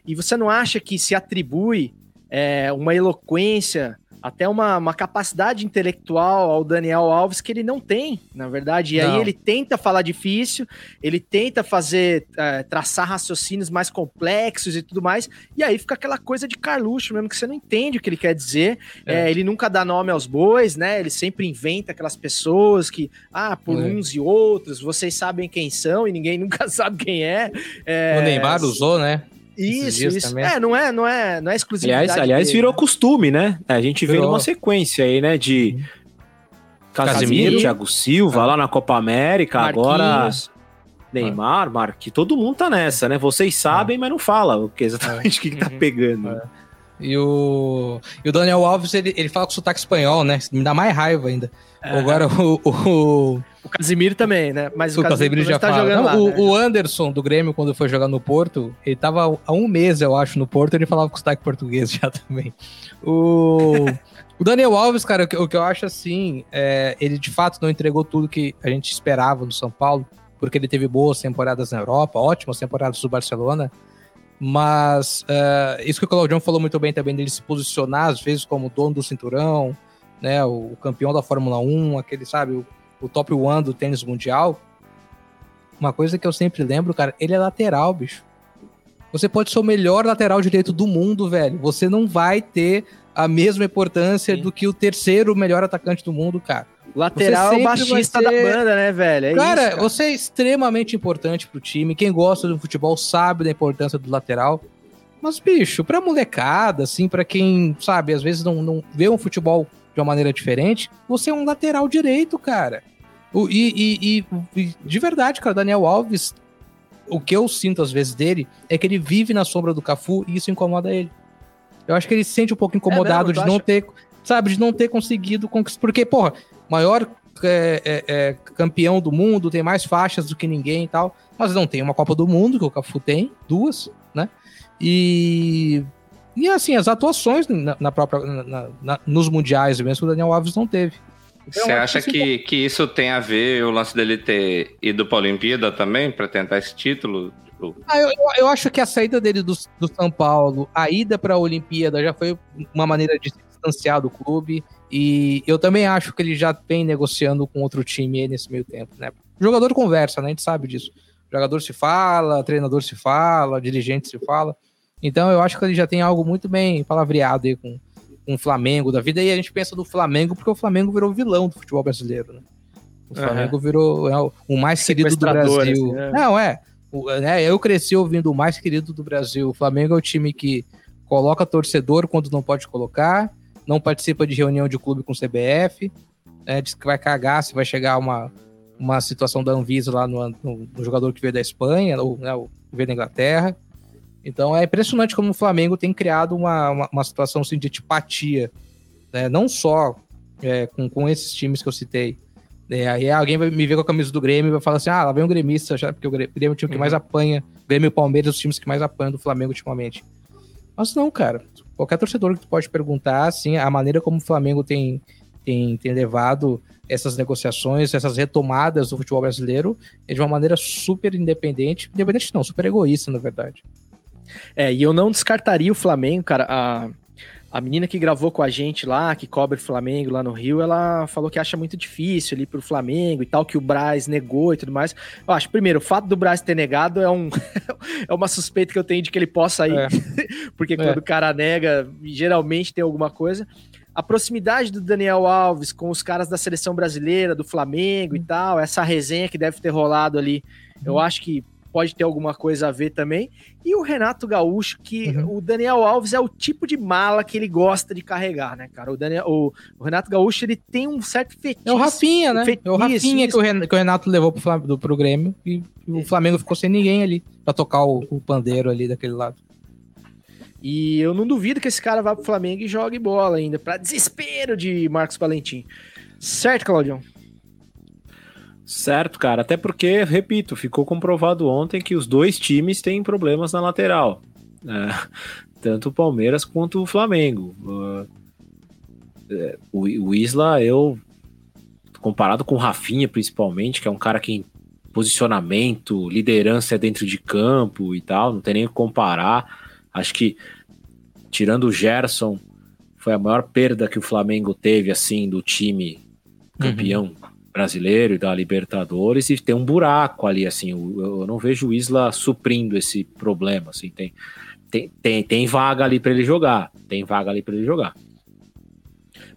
E você não acha que se atribui é, uma eloquência, até uma, uma capacidade intelectual ao Daniel Alves que ele não tem, na verdade. E aí Não. ele tenta falar difícil, ele tenta fazer, é, traçar raciocínios mais complexos e tudo mais, e aí fica aquela coisa de Carluxo mesmo, que você não entende o que ele quer dizer. É. É, ele nunca dá nome aos bois, né? Ele sempre inventa aquelas pessoas que, ah, por uns e outros, vocês sabem quem são e ninguém nunca sabe quem é. É, O Neymar usou, né? Isso, isso. também. É, não é, não é, não é exclusividade. Aliás, aliás dele, virou né? costume, né? A gente vê Virou. numa sequência aí, né? De Casemiro, Casemiro. Thiago Silva lá na Copa América, agora Marquinhos. Neymar, Marque, todo mundo tá nessa, né? Vocês sabem, mas não fala o que exatamente o que, que tá Uhum. pegando. É. E o, e o Daniel Alves, ele, ele fala com sotaque espanhol, né? Me dá mais raiva ainda. É. Agora o, o, O Casimiro também, né? Mas o Casemiro já tá fala. jogando Não, lá, o, né? o Anderson do Grêmio, quando foi jogar no Porto, ele tava há um mês, eu acho, no Porto, ele falava com sotaque português já também. O, o Daniel Alves, cara, o que, o que eu acho assim, é, ele de fato não entregou tudo que a gente esperava no São Paulo, porque ele teve boas temporadas na Europa, ótimas temporadas do Barcelona, mas é, isso que o Claudião falou muito bem também, dele se posicionar às vezes como dono do cinturão, né, o campeão da Fórmula 1, aquele, sabe, o, o top one do tênis mundial, uma coisa que eu sempre lembro, cara, ele é lateral, bicho. Você pode ser o melhor lateral direito do mundo, velho. Você não vai ter a mesma importância Sim. do que o terceiro melhor atacante do mundo, cara. Lateral é baixista ser- da banda, né, velho? É cara, isso, você é extremamente importante pro time. Quem gosta do futebol sabe da importância do lateral. Mas, bicho, pra molecada, assim, pra quem, sabe, às vezes não, não vê um futebol de uma maneira diferente, você é um lateral direito, cara. O- e, e- e- de verdade, cara, Daniel Alves, o que eu sinto às vezes dele é que ele vive na sombra do Cafu e isso incomoda ele. Eu acho que ele se sente um pouco incomodado mesmo? Tu de não acha? ter, sabe, de não ter conseguido conquistar. Porque, porra, maior é, é, é, campeão do mundo, tem mais faixas do que ninguém e tal, mas não tem uma Copa do Mundo, que o Cafu tem, duas, né? E. E assim, as atuações na, na própria, na- na- nos mundiais mesmo, o Daniel Alves não teve. Então, Você acha acho que, que isso tem a ver o lance dele ter ido pra Olimpíada também, pra tentar esse título? Ah, eu, eu- acho que a saída dele do, do São Paulo, a ida para a Olimpíada já foi uma maneira de se distanciar do clube. E eu também acho que ele já vem negociando com outro time nesse meio tempo, né? O jogador conversa, né? A gente sabe disso. O jogador se fala, treinador se fala, dirigente se fala. Então eu acho que ele já tem algo muito bem palavreado aí com, com o Flamengo da vida. E a gente pensa no Flamengo porque o Flamengo virou vilão do futebol brasileiro, né? O. Flamengo virou é, o- mais querido do Brasil. assim, né? Não, é. O- né, eu cresci ouvindo o mais querido do Brasil. O Flamengo é o time que coloca torcedor quando não pode colocar, não participa de reunião de clube com o CBF, né, diz que vai cagar se vai chegar uma, uma situação da Anvisa lá no, no- no jogador que veio da Espanha, ou né, que veio da Inglaterra. Então é impressionante como o Flamengo tem criado uma, uma, uma situação assim, de antipatia, né, não só é, com, com esses times que eu citei. É, aí alguém vai me ver com a camisa do Grêmio e vai falar assim: ah, lá vem um gremista, já, porque o Grêmio é o time que mais apanha. O Grêmio e o Palmeiras, os times que mais apanham do Flamengo ultimamente. Mas não, cara. Qualquer torcedor que tu pode perguntar, assim, a maneira como o Flamengo tem, tem, tem levado essas negociações, essas retomadas do futebol brasileiro, é de uma maneira super independente. Independente não, super egoísta, na verdade. É, e eu não descartaria o Flamengo, cara. A, a menina que gravou com a gente lá, que cobre Flamengo lá no Rio, ela falou que acha muito difícil ali pro Flamengo e tal, que o Braz negou e tudo mais. Eu acho, primeiro, o fato do Braz ter negado é, um, é uma suspeita que eu tenho de que ele possa ir, É. porque quando o cara nega, geralmente tem alguma coisa. A proximidade do Daniel Alves com os caras da seleção brasileira, do Flamengo e tal, essa resenha que deve ter rolado ali, eu acho que pode ter alguma coisa a ver também. E o Renato Gaúcho, que Uhum. o Daniel Alves é o tipo de mala que ele gosta de carregar, né, cara? O, Daniel, o, o Renato Gaúcho, ele tem um certo fetiche. É o Rafinha, né? Fe- É o Rafinha isso, que o, Ren- que o Renato levou pro, Flam- do, pro Grêmio e o Flamengo ficou sem ninguém ali pra tocar o, o pandeiro ali daquele lado. E eu não duvido que esse cara vá pro Flamengo e jogue bola ainda, pra desespero de Marcos Valentim. Certo, Claudião? Certo, cara. Até porque, repito, ficou comprovado ontem que os dois times têm problemas na lateral. né? tanto o Palmeiras quanto o Flamengo. Uh, é, o, Isla, eu, comparado com o Rafinha, principalmente, que é um cara que em posicionamento, liderança é dentro de campo e tal, não tem nem o que comparar. Acho que, tirando o Gerson, foi a maior perda que o Flamengo teve, assim, do time campeão brasileiro e da Libertadores, e tem um buraco ali, assim, eu, eu não vejo o Isla suprindo esse problema, assim, tem, tem, tem, tem vaga ali para ele jogar, tem vaga ali para ele jogar.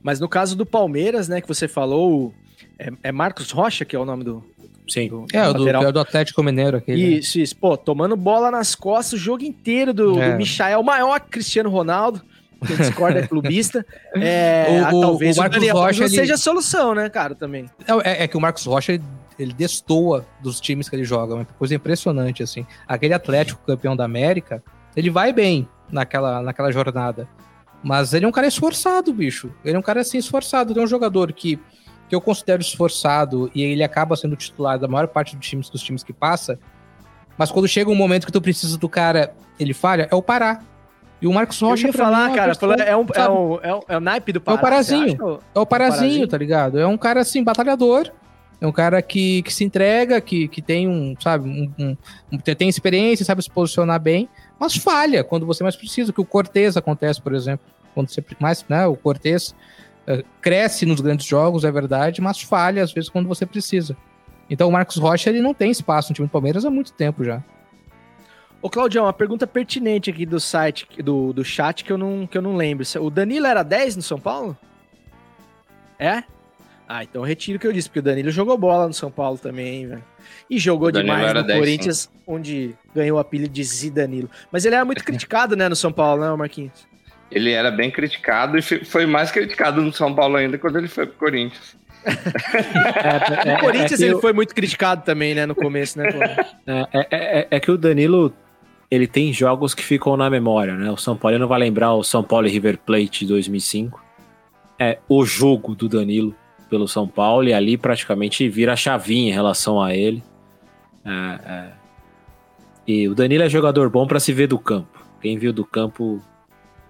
Mas no caso do Palmeiras, né, que você falou, é, é Marcos Rocha, que é o nome do, Sim. do É, o do, é do Atlético Mineiro aquele. né? Isso, isso. Pô, tomando bola nas costas o jogo inteiro do, É. do Michael, maior que Cristiano Ronaldo. Quem discorda é clubista. É, O- o- talvez o Marcos Daniel Rocha, ele- seja a solução, né, cara, também. Não, É, é que o Marcos Rocha, ele, ele destoa dos times que ele joga, é uma coisa impressionante, assim. Aquele Atlético campeão da América, ele vai bem naquela, naquela jornada. Mas ele é um cara esforçado, bicho. Ele é um cara assim esforçado. Tem um jogador que, que eu considero esforçado e ele acaba sendo titular da maior parte dos times, dos times que passa. Mas quando chega um momento que tu precisa do cara, ele falha, é o Pará. E o Marcos Rocha, eu ia falar, uma cara, pessoa, é, um, é, um, é, um, é o naipe do É o Pará, Parazinho. É o Parazinho, tá ligado? É um cara assim, batalhador. É um cara que, que se entrega, que, que tem um, sabe, um, um- tem experiência, sabe se posicionar bem, mas falha quando você mais precisa, que o Cortez acontece, por exemplo. Quando você mais, né, o Cortez eh, cresce nos grandes jogos, é verdade, mas falha às vezes quando você precisa. Então o Marcos Rocha, ele não tem espaço no time do Palmeiras há muito tempo já. Ô, Claudião, uma pergunta pertinente aqui do site, do, do chat, que eu, não, que eu não lembro. O Danilo era 10 no São Paulo? É? Ah, então eu retiro o que eu disse, porque o Danilo jogou bola no São Paulo também, velho. E jogou demais era no 10, Corinthians, onde ganhou o apelido de Zidanilo. Mas ele era muito criticado, né, no São Paulo, né, Marquinhos? Ele era bem criticado e foi mais criticado no São Paulo ainda quando ele foi pro Corinthians. É, No Corinthians que ele foi muito criticado também, né, no começo, né? É, é- é- é que o Danilo ele tem jogos que ficam na memória, né? O São Paulo não vai lembrar o São Paulo e River Plate de 2005. É o jogo do Danilo pelo São Paulo e ali praticamente vira a chavinha em relação a ele. É, é. E o Danilo é jogador bom para se ver do campo. Quem viu do campo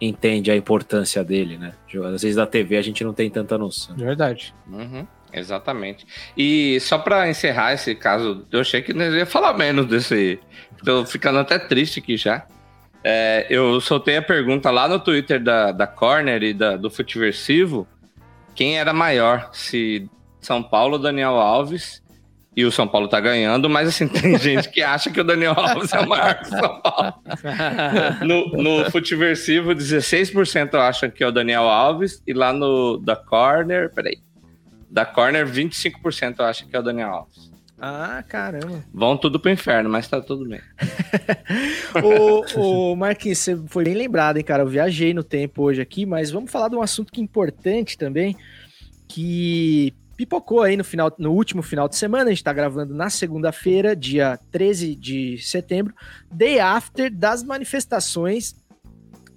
entende a importância dele, né? Às vezes da TV a gente não tem tanta noção. Verdade. Uhum, exatamente. E só pra encerrar esse caso, eu achei que nós ia falar menos desse. Tô ficando até triste aqui já. É, eu soltei a pergunta lá no Twitter da, da Corner e da, do Futiversivo: quem era maior? Se São Paulo, Daniel Alves. E o São Paulo tá ganhando, mas assim, tem gente que acha que o Daniel Alves é maior que o São Paulo. No, no Futiversivo, 16% acham que é o Daniel Alves, e lá no da Corner, peraí. Da Corner, 25% acham que é o Daniel Alves. Ah, caramba. Vão tudo pro inferno, mas tá tudo bem. Ô, ô, Marquinhos, você foi bem lembrado, hein, cara? Eu viajei no tempo hoje aqui, mas vamos falar de um assunto que é importante também, que pipocou aí no, final, no último final de semana. A gente tá gravando na segunda-feira, dia 13 de setembro, day after das manifestações.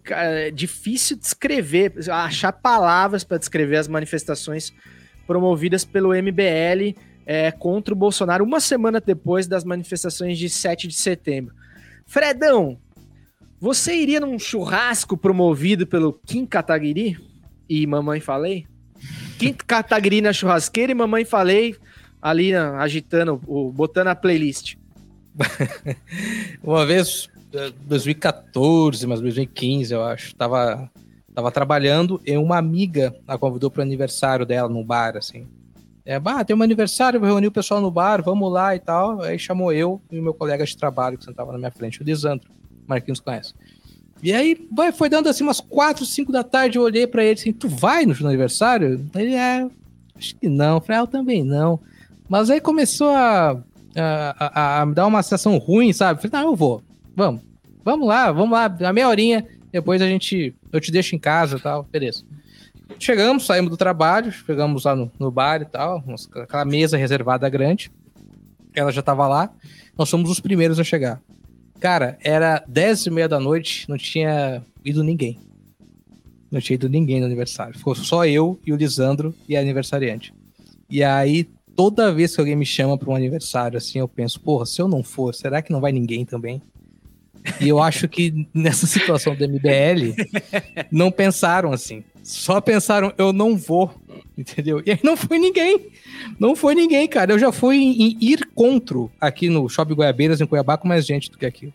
Cara, é difícil descrever, achar palavras para descrever as manifestações promovidas pelo MBL é, contra o Bolsonaro, uma semana depois das manifestações de 7 de setembro. Fredão, você iria num churrasco promovido pelo Kim Kataguiri e Mamãe Falei? Kim Kataguiri na churrasqueira e Mamãe Falei ali agitando, botando a playlist. Uma vez, eh, 2014, mas 2015, eu acho, tava, tava trabalhando e uma amiga a convidou pro aniversário dela no bar, assim. É, bah, tem um aniversário, vou reunir o pessoal no bar, vamos lá e tal. Aí chamou eu e o meu colega de trabalho que sentava na minha frente, o Lisandro. Marquinhos conhece. E aí, vai, foi dando assim umas 4, 5 da tarde, eu olhei pra ele assim, tu vai no aniversário? Ele, é, acho que não. Eu falei, ah, eu também não. Mas aí começou a, a, a- a me dar uma sensação ruim, sabe? Falei, não, eu vou. Vamos. Vamos lá, vamos lá. A meia horinha, depois a gente. Eu te deixo em casa e tal. Beleza. Chegamos, saímos do trabalho, chegamos lá no, no bar e tal, aquela mesa reservada grande. Ela já tava lá. Nós fomos os primeiros a chegar. Cara, era 10 e meia da noite, não tinha ido ninguém. Não tinha ido ninguém no aniversário. Ficou só eu e o Lisandro e a aniversariante. E aí, toda vez que alguém me chama para um aniversário, assim, eu penso, porra, se eu não for, será que não vai ninguém também? E eu acho que nessa situação do MBL, não pensaram assim. Só pensaram, eu não vou, entendeu? E aí não foi ninguém. Não foi ninguém, cara. Eu já fui em, ir contra aqui no Shopping Goiabeiras, em Cuiabá, com mais gente do que aqui.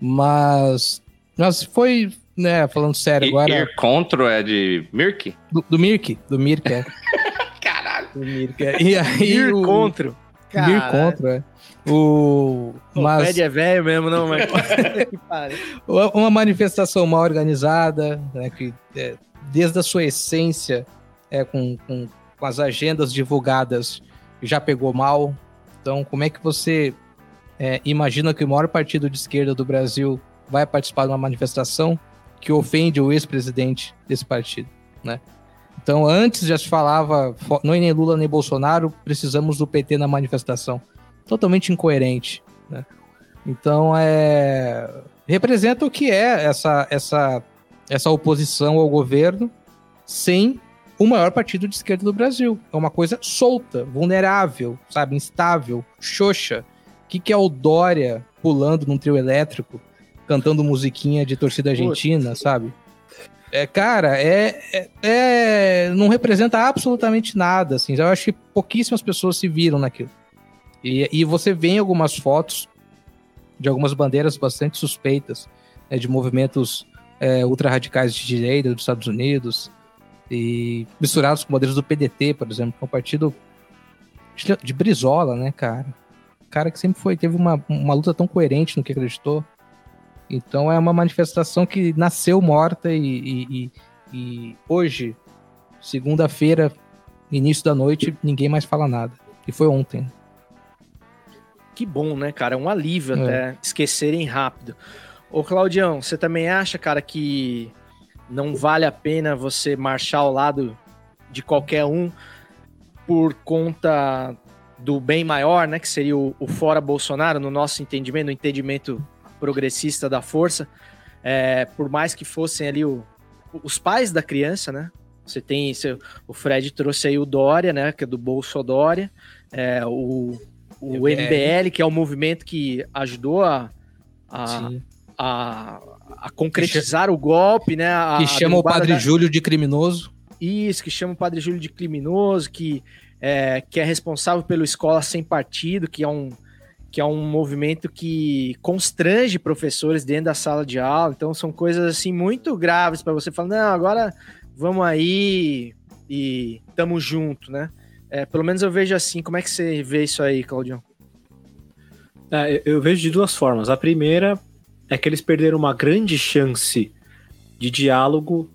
Mas, mas foi, né, falando sério agora, Ir contra é de Mirk? do, do Mirk, do Mirk, é. Caralho. Do Mirk, é. E aí Ir o... contra. Ir contra, é. O... O Mas Fred é velho mesmo, não, mas. uma manifestação mal organizada, né, que é, desde a sua essência, é, com, com, com as agendas divulgadas, já pegou mal. Então, como é que você é, imagina que o maior partido de esquerda do Brasil vai participar de uma manifestação que ofende o ex-presidente desse partido, né? Então, antes já se falava, não é nem Lula nem Bolsonaro, precisamos do PT na manifestação. Totalmente incoerente, né? Então, é representa o que é essa essa essa oposição ao governo sem o maior partido de esquerda do Brasil. É uma coisa solta, vulnerável, sabe? Instável, xoxa. O que, que é o Dória pulando num trio elétrico, cantando musiquinha de torcida argentina, sabe? É, cara, é, é, é- Não representa absolutamente nada, assim. Eu acho que pouquíssimas pessoas se viram naquilo. E, e você vê em algumas fotos de algumas bandeiras bastante suspeitas, né, de movimentos é, ultra-radicais de direita dos Estados Unidos, e misturados com bandeiras do PDT, por exemplo, que é um partido de, de Brizola, né, cara? Cara que sempre foi, teve uma, uma luta tão coerente no que acreditou. Então é uma manifestação que nasceu morta e, e- e- e hoje, segunda-feira, início da noite, ninguém mais fala nada. E foi ontem. Que bom, né, cara? É um alívio É. até esquecerem rápido. Ô, Claudião, você também acha, cara, que não vale a pena você marchar ao lado de qualquer um por conta do bem maior, né? Que seria o, o fora Bolsonaro, no nosso entendimento, no entendimento progressista da força. É, por mais que fossem ali o- os pais da criança, né? Você tem seu- o Fred trouxe aí o Dória, né? Que é do Bolsodória. É, o, o MBL. Que é o movimento que ajudou a, a, a, a concretizar o golpe, né? a- que chama o Padre da- Júlio de criminoso. Isso, que chama o Padre Júlio de criminoso, que é, que é responsável pelo Escola Sem Partido, que é um que é um movimento que constrange professores dentro da sala de aula. Então são coisas assim muito graves para você falar, não, agora vamos aí e tamo junto, né? É, pelo menos eu vejo assim. Como é que você vê isso aí, Claudião? É, eu- vejo de duas formas. A primeira é que eles perderam uma grande chance de diálogo,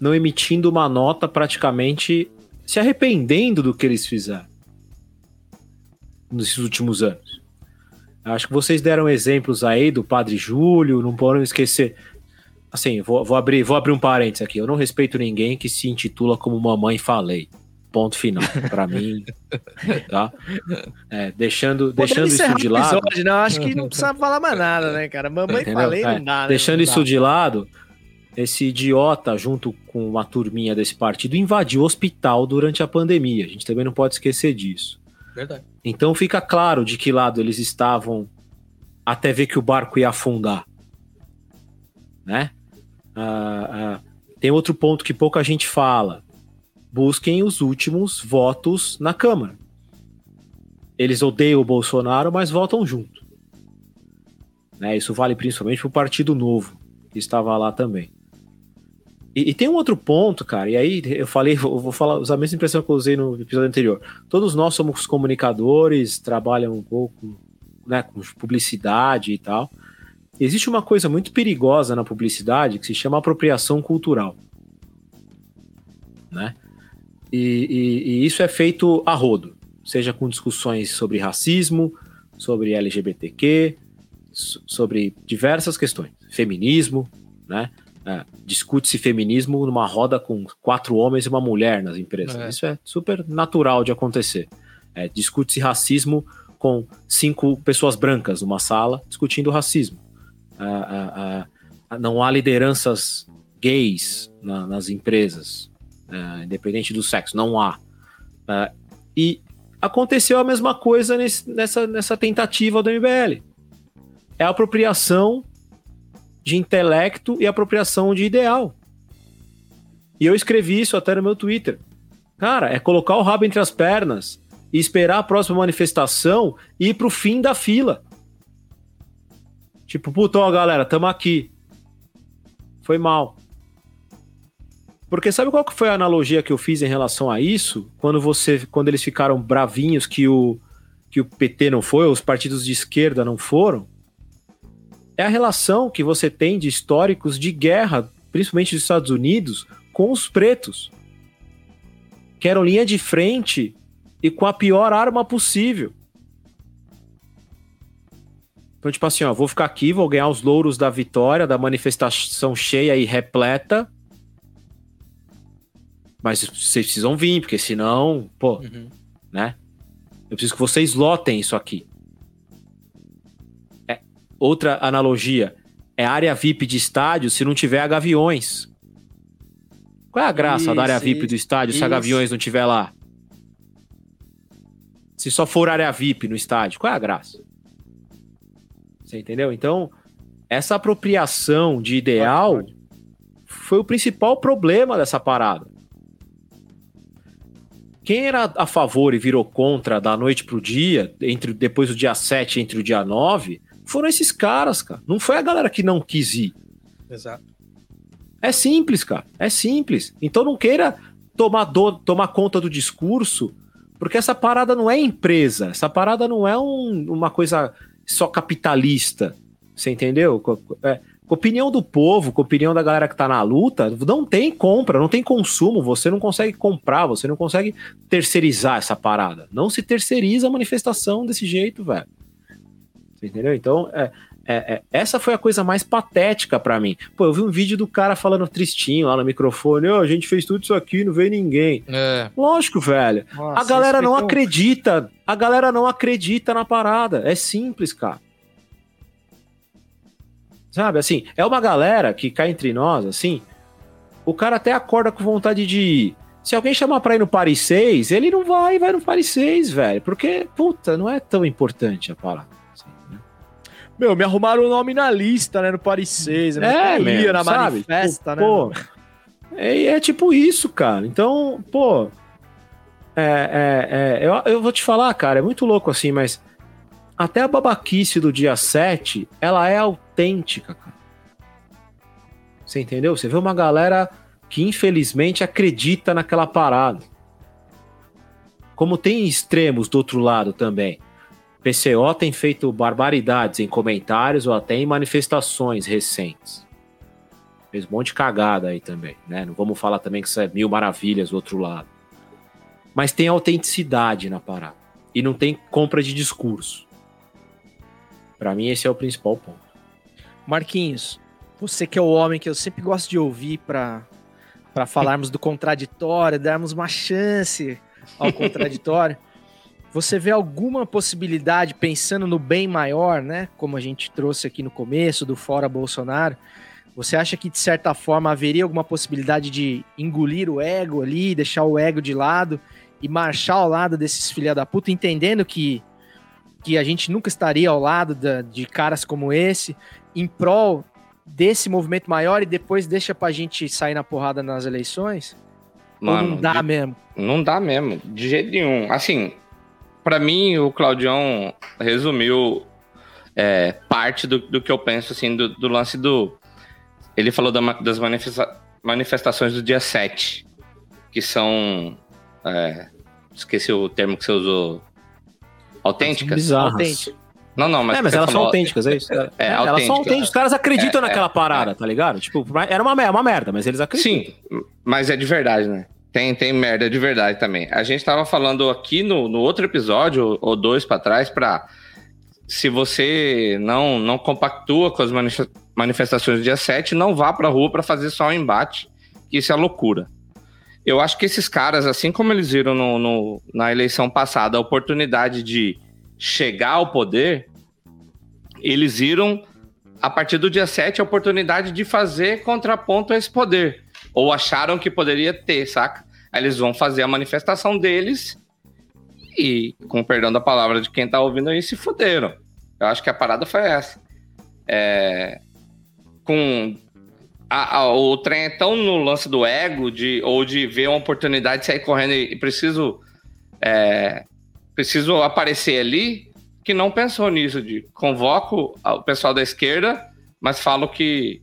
não emitindo uma nota praticamente se arrependendo do que eles fizeram nesses últimos anos. Acho que vocês deram exemplos aí do Padre Júlio, não podem esquecer. Assim, vou, vou abrir, vou abrir um parênteses aqui. Eu não respeito ninguém que se intitula como Mamãe Falei. Ponto final. Pra mim, tá? É, deixando, deixando Podemos isso de lado. episódio, não, acho que não precisa falar mais nada, né, cara? Mamãe Entendeu? falei, É, não dá, né? Deixando Não isso dá. de lado, esse idiota, junto com uma turminha desse partido, invadiu o hospital durante a pandemia. A gente também não pode esquecer disso. Verdade. Então fica claro de que lado eles estavam até ver que o barco ia afundar. Né? Ah, ah, tem outro ponto que pouca gente fala. Busquem os últimos votos na Câmara. Eles odeiam o Bolsonaro, mas votam junto. Né? Isso vale principalmente para o Partido Novo, que estava lá também. E, e tem um outro ponto, cara, e aí eu falei, vou, falar, usar a mesma impressão que eu usei no episódio anterior. Todos nós somos comunicadores, trabalham um pouco né, com publicidade e tal. Existe uma coisa muito perigosa na publicidade que se chama apropriação cultural. Né? E, e- e isso é feito a rodo, seja com discussões sobre racismo, sobre LGBTQ, so- sobre diversas questões, feminismo, né? É, Discute-se feminismo numa roda com quatro homens e uma mulher nas empresas. É. Isso é super natural de acontecer. É, Discute-se racismo com cinco pessoas brancas numa sala discutindo racismo. Ah, ah, ah, não há lideranças gays na- nas empresas, independente do sexo, não há. E aconteceu a mesma coisa nesse- nessa, nessa tentativa do MBL. É a apropriação de intelecto e apropriação de ideal. E eu escrevi isso até no meu Twitter. Cara, é colocar o rabo entre as pernas e esperar a próxima manifestação e ir pro fim da fila. Tipo, puta, ó, galera, tamo aqui. Foi mal. Porque sabe qual que foi a analogia que eu fiz em relação a isso? Quando você, quando eles ficaram bravinhos que o que o PT não foi, os partidos de esquerda não foram, é a relação que você tem de históricos de guerra, principalmente dos Estados Unidos, com os pretos. Que eram linha de frente e com a pior arma possível. Então, tipo assim, ó, vou ficar aqui, vou ganhar os louros da vitória, da manifestação cheia e repleta. Mas vocês precisam vir, porque senão, pô, Uhum. né? Eu preciso que vocês lotem isso aqui. Outra analogia. é área VIP de estádio se não tiver gaviões. Qual é a graça da área Isso, VIP do estádio se a isso. gaviões não tiver lá? Se só for área VIP no estádio, qual é a graça? Você entendeu? Então, essa apropriação de ideal foi o principal problema dessa parada. Quem era a favor e virou contra da noite pro dia, entre depois do dia 7 entre o dia 9, foram esses caras, cara. Não foi a galera que não quis ir. Exato. É simples, cara. É simples. Então não queira tomar, do- tomar conta do discurso, porque essa parada não é empresa. Essa parada não é um- uma coisa só capitalista. Você entendeu? É, com a opinião do povo, com a opinião da galera que tá na luta, não tem compra, não tem consumo. Você não consegue comprar, você não consegue terceirizar essa parada. Não se terceiriza a manifestação desse jeito, velho. Você entendeu? Então, é, é- é- essa foi a coisa mais patética pra mim. Pô, eu vi um vídeo do cara falando tristinho lá no microfone: "Ô, a gente fez tudo isso aqui, não veio ninguém. É. Lógico, velho. Nossa, a galera não tão- acredita. A galera não acredita na parada. É simples, cara. Sabe, assim, é uma galera que cai entre nós, assim. O cara até acorda com vontade de ir. Se alguém chamar pra ir no Paris 6, ele não vai, vai no Paris 6, velho. Porque, puta, não é tão importante a parada. Meu, me arrumaram o nome na lista, né? No Paris 6, né? É, meu, na sabe? manifesta, né? Pô, é, é tipo isso, cara. Então, pô. É, é, é, eu, eu vou te falar, cara, é muito louco assim, mas até a babaquice do dia 7, ela é autêntica, cara. Você entendeu? Você vê uma galera que infelizmente acredita naquela parada. Como tem extremos do outro lado também. PCO tem feito barbaridades em comentários ou até em manifestações recentes. Fez um monte de cagada aí também, né? Não vamos falar também que isso é mil maravilhas do outro lado. Mas tem autenticidade na parada. E não tem compra de discurso. Pra mim, esse é o principal ponto. Marquinhos, você que é o homem que eu sempre gosto de ouvir para para falarmos do contraditório, darmos uma chance ao contraditório. Você vê alguma possibilidade, pensando no bem maior, né? Como a gente trouxe aqui no começo, do Fora Bolsonaro, você acha que, de certa forma, haveria alguma possibilidade de engolir o ego ali, deixar o ego de lado e marchar ao lado desses filha da puta, entendendo que, que a gente nunca estaria ao lado da- de caras como esse, em prol desse movimento maior e depois deixa pra gente sair na porrada nas eleições? Ou não dá de- mesmo? Não dá mesmo, de jeito nenhum. Assim, pra mim, o Claudião resumiu é, parte do, do que eu penso, assim, do, do lance do. Ele falou da das manifesta- manifestações do dia 7, que são. é, esqueci o termo que você usou. Autênticas? Bizarras. Não, não, mas. é, mas elas são falou- autênticas, é isso? É, É, elas são autêntica. autênticas. Os caras acreditam É, é, naquela parada, tá ligado? Tipo, era uma, é uma merda, mas eles acreditam. Sim, mas é de verdade, né? Tem, tem merda de verdade também. A gente tava falando aqui no, no outro episódio, ou dois pra trás, pra. Se você não, não compactua com as manif- manifestações do dia 7, não vá pra rua pra fazer só um embate, isso é loucura. Eu acho que esses caras, assim como eles viram no, no- na eleição passada a oportunidade de chegar ao poder, eles viram, a partir do dia 7, a oportunidade de fazer contraponto a esse poder. Ou acharam que poderia ter, saca? Eles vão fazer a manifestação deles e, com perdão da palavra de quem tá ouvindo aí, se fuderam. Eu acho que a parada foi essa. É, com a- a- o trem é tão no lance do ego de, ou de ver uma oportunidade de sair correndo e, e preciso é, preciso aparecer ali que não pensou nisso de convoco o pessoal da esquerda mas falo que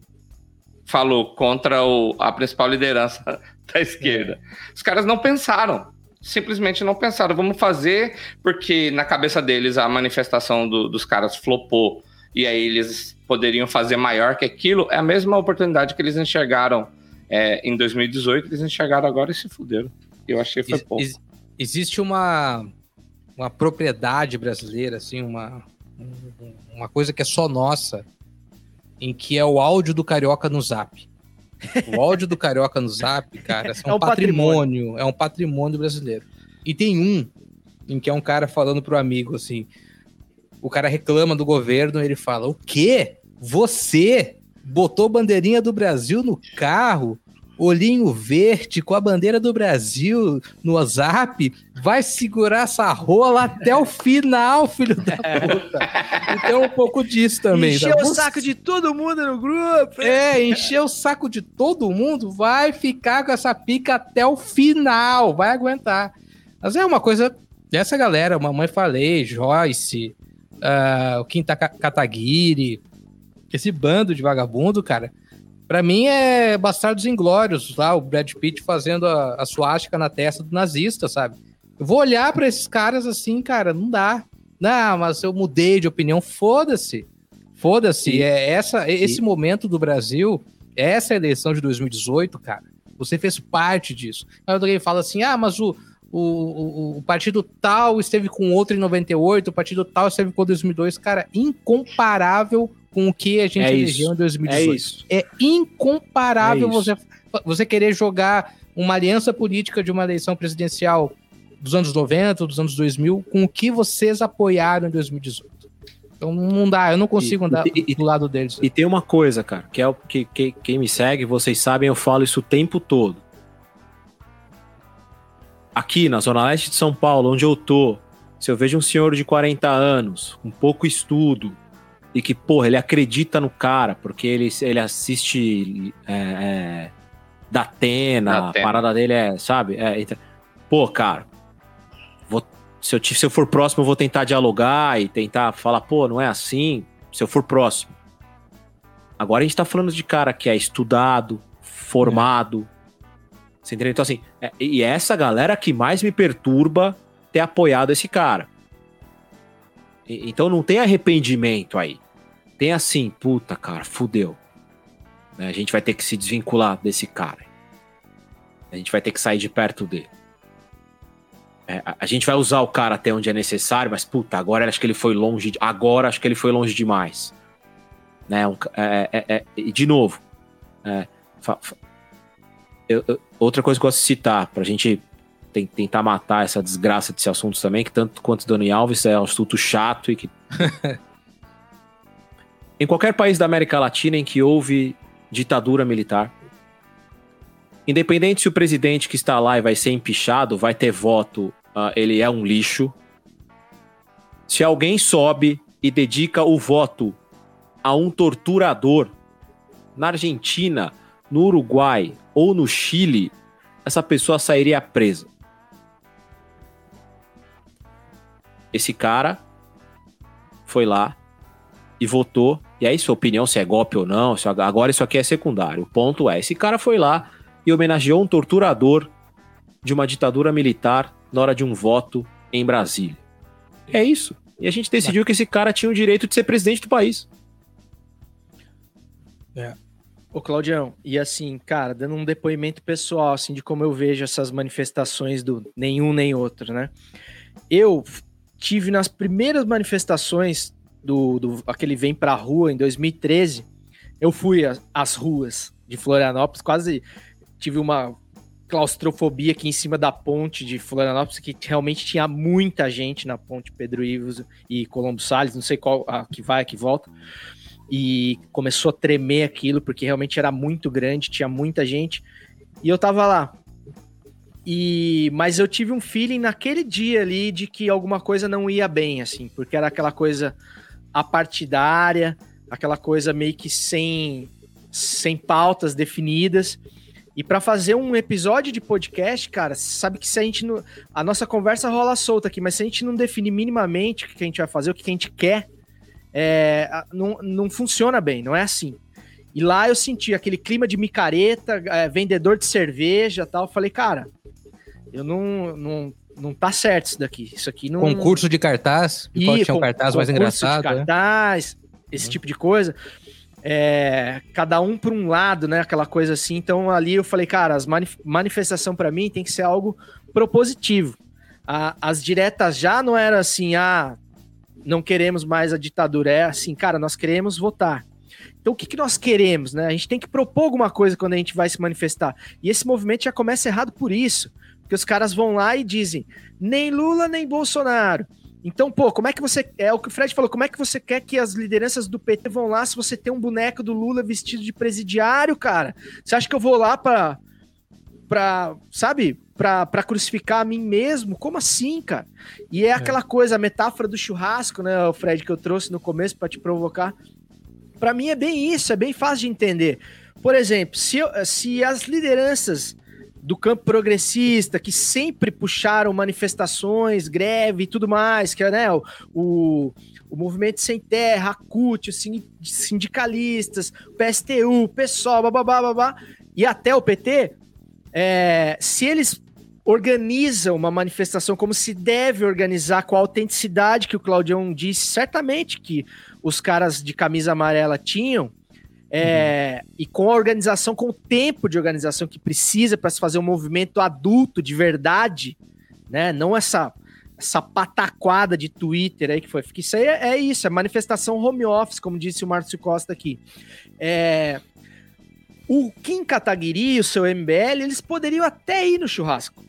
falo contra o- a principal liderança da esquerda os caras não pensaram simplesmente não pensaram vamos fazer porque na cabeça deles a manifestação do- dos caras flopou e aí eles poderiam fazer maior que aquilo, é a mesma oportunidade que eles enxergaram é, em 2018, eles enxergaram agora e se fuderam. Eu achei que foi pouco. ex- existe uma, uma propriedade brasileira, assim, uma, um- uma coisa que é só nossa, em que é o áudio do Carioca no Zap. O áudio do Carioca no Zap, cara, é um, É um patrimônio, é um patrimônio brasileiro. E tem um em que é um cara falando pro amigo assim, o cara reclama do governo, ele fala: "O quê? Você botou bandeirinha do Brasil no carro, olhinho verde com a bandeira do Brasil no WhatsApp, vai segurar essa rola até o final, filho da puta. Então um pouco disso também. Encheu tá? o saco de todo mundo no grupo. É, encher o saco de todo mundo, vai ficar com essa pica até o final, vai aguentar. Mas é uma coisa dessa galera, Mamãe Falei, Joyce, uh, o Quinta Kataguiri, esse bando de vagabundo, cara. Pra mim é Bastardos Inglórios, lá o Brad Pitt fazendo a, a suástica na testa do nazista, sabe? Eu vou olhar para esses caras assim, cara, não dá. Não, mas eu mudei de opinião, foda-se. Foda-se, é essa, esse momento do Brasil, essa eleição de 2018, cara, você fez parte disso. Aí alguém fala assim, ah, mas o, o, o, o, partido tal esteve com outro em 98, o partido tal esteve com 2002. Cara, incomparável com o que a gente É elegeu isso. em 2018. É isso. É incomparável É você, você querer jogar uma aliança política de uma eleição presidencial dos anos 90, dos anos 2000, com o que vocês apoiaram em 2018. Então não dá, eu não consigo E- andar e- do lado deles. E tem uma coisa, cara, que é o que, que quem me segue, vocês sabem, eu falo isso o tempo todo. Aqui na Zona Leste de São Paulo, onde eu tô, se eu vejo um senhor de 40 anos, com pouco estudo, e que, porra, ele acredita no cara, porque ele, ele assiste é, é, Datena, Datena. a parada dele é, sabe? É, então, pô, cara, vou- se, eu, se eu for próximo, eu vou tentar dialogar e tentar falar, pô, não é assim, se eu for próximo. Agora a gente tá falando de cara que é estudado, formado. Você entendeu? Então, assim, é- e é essa galera que mais me perturba ter apoiado esse cara. E- então não tem arrependimento aí. Tem assim, puta, cara, fudeu. Né, A gente vai ter que se desvincular desse cara. A gente vai ter que sair de perto dele. É, a, a gente vai usar o cara até onde é necessário, mas puta, agora acho que ele foi longe. Agora acho que ele foi longe demais. Né? um é, é, é, de novo, é, fa- fa- eu- eu- outra coisa que eu gosto de citar, pra gente ten- tentar matar essa desgraça desse assunto também, que tanto quanto Dani Alves é um assunto chato e que. em qualquer país da América Latina em que houve ditadura militar, independente se o presidente que está lá e vai ser empichado, vai ter voto, ah, ele é um lixo. Se alguém sobe e dedica o voto a um torturador na Argentina, no Uruguai ou no Chile, essa pessoa sairia presa. Esse cara foi lá e votou. E aí, sua opinião, se é golpe ou não, se agora isso aqui é secundário. O ponto é: esse cara foi lá e homenageou um torturador de uma ditadura militar na hora de um voto em Brasília. É isso. E a gente decidiu que esse cara tinha o direito de ser presidente do país. Ô, Claudião, e assim, cara, dando um depoimento pessoal, assim, de como eu vejo essas manifestações do nenhum nem outro, né? Eu tive nas primeiras manifestações do, do aquele Vem Pra Rua, em 2013, eu fui às ruas de Florianópolis, quase tive uma claustrofobia aqui em cima da ponte de Florianópolis, que realmente tinha muita gente na ponte Pedro Ives e Colombo Salles, não sei qual a que vai, a que volta e começou a tremer aquilo, porque realmente era muito grande, tinha muita gente, e eu tava lá. E mas eu tive um feeling naquele dia ali de que alguma coisa não ia bem, assim, porque era aquela coisa apartidária, aquela coisa meio que sem sem pautas definidas. E para fazer um episódio de podcast, cara, sabe que se a gente não, a nossa conversa rola solta aqui, mas se a gente não definir minimamente o que a gente vai fazer, o que a gente quer, é, não, não funciona bem, não é assim. E lá eu senti aquele clima de micareta, é, vendedor de cerveja tal. Falei, cara, eu não, não, não tá certo isso daqui. Isso aqui não. Concurso de cartaz, Ih, qual tinha um cartaz mais concurso de engraçado. né? cartaz, esse tipo de coisa. É, cada um por um lado, né? Aquela coisa assim. Então ali eu falei, cara, as manif manifestação para mim tem que ser algo propositivo. A- as diretas já não era assim, ah, não queremos mais a ditadura. É assim, cara, nós queremos votar. Então o que, que nós queremos, né? A gente tem que propor alguma coisa quando a gente vai se manifestar. E esse movimento já começa errado por isso. Porque os caras vão lá e dizem, nem Lula nem Bolsonaro. Então, pô, como é que você. É o que o Fred falou, como é que você quer que as lideranças do PT vão lá se você tem um boneco do Lula vestido de presidiário, cara? Você acha que eu vou lá pra. pra sabe? Pra, pra crucificar a mim mesmo? Como assim, cara? E é aquela coisa, a metáfora do churrasco, né, o Fred, que eu trouxe no começo pra te provocar. Pra mim é bem isso, é bem fácil de entender. Por exemplo, se, eu- se as lideranças do campo progressista, que sempre puxaram manifestações, greve e tudo mais, que é né, o, o, o Movimento Sem Terra, a CUT, os sin- sindicalistas, o PSTU, o PSOL, bababá, babá, e até o PT, é, se eles organizam uma manifestação como se deve organizar, com a autenticidade que o Claudião disse, certamente que os caras de camisa amarela tinham, é, e com a organização, com o tempo de organização que precisa para se fazer um movimento adulto de verdade, né? Não essa essa pataquada de Twitter aí que foi. Porque isso aí é, é isso, é manifestação home office, como disse o Márcio Costa aqui. É, o Kim Kataguiri e o seu MBL, eles poderiam até ir no churrasco,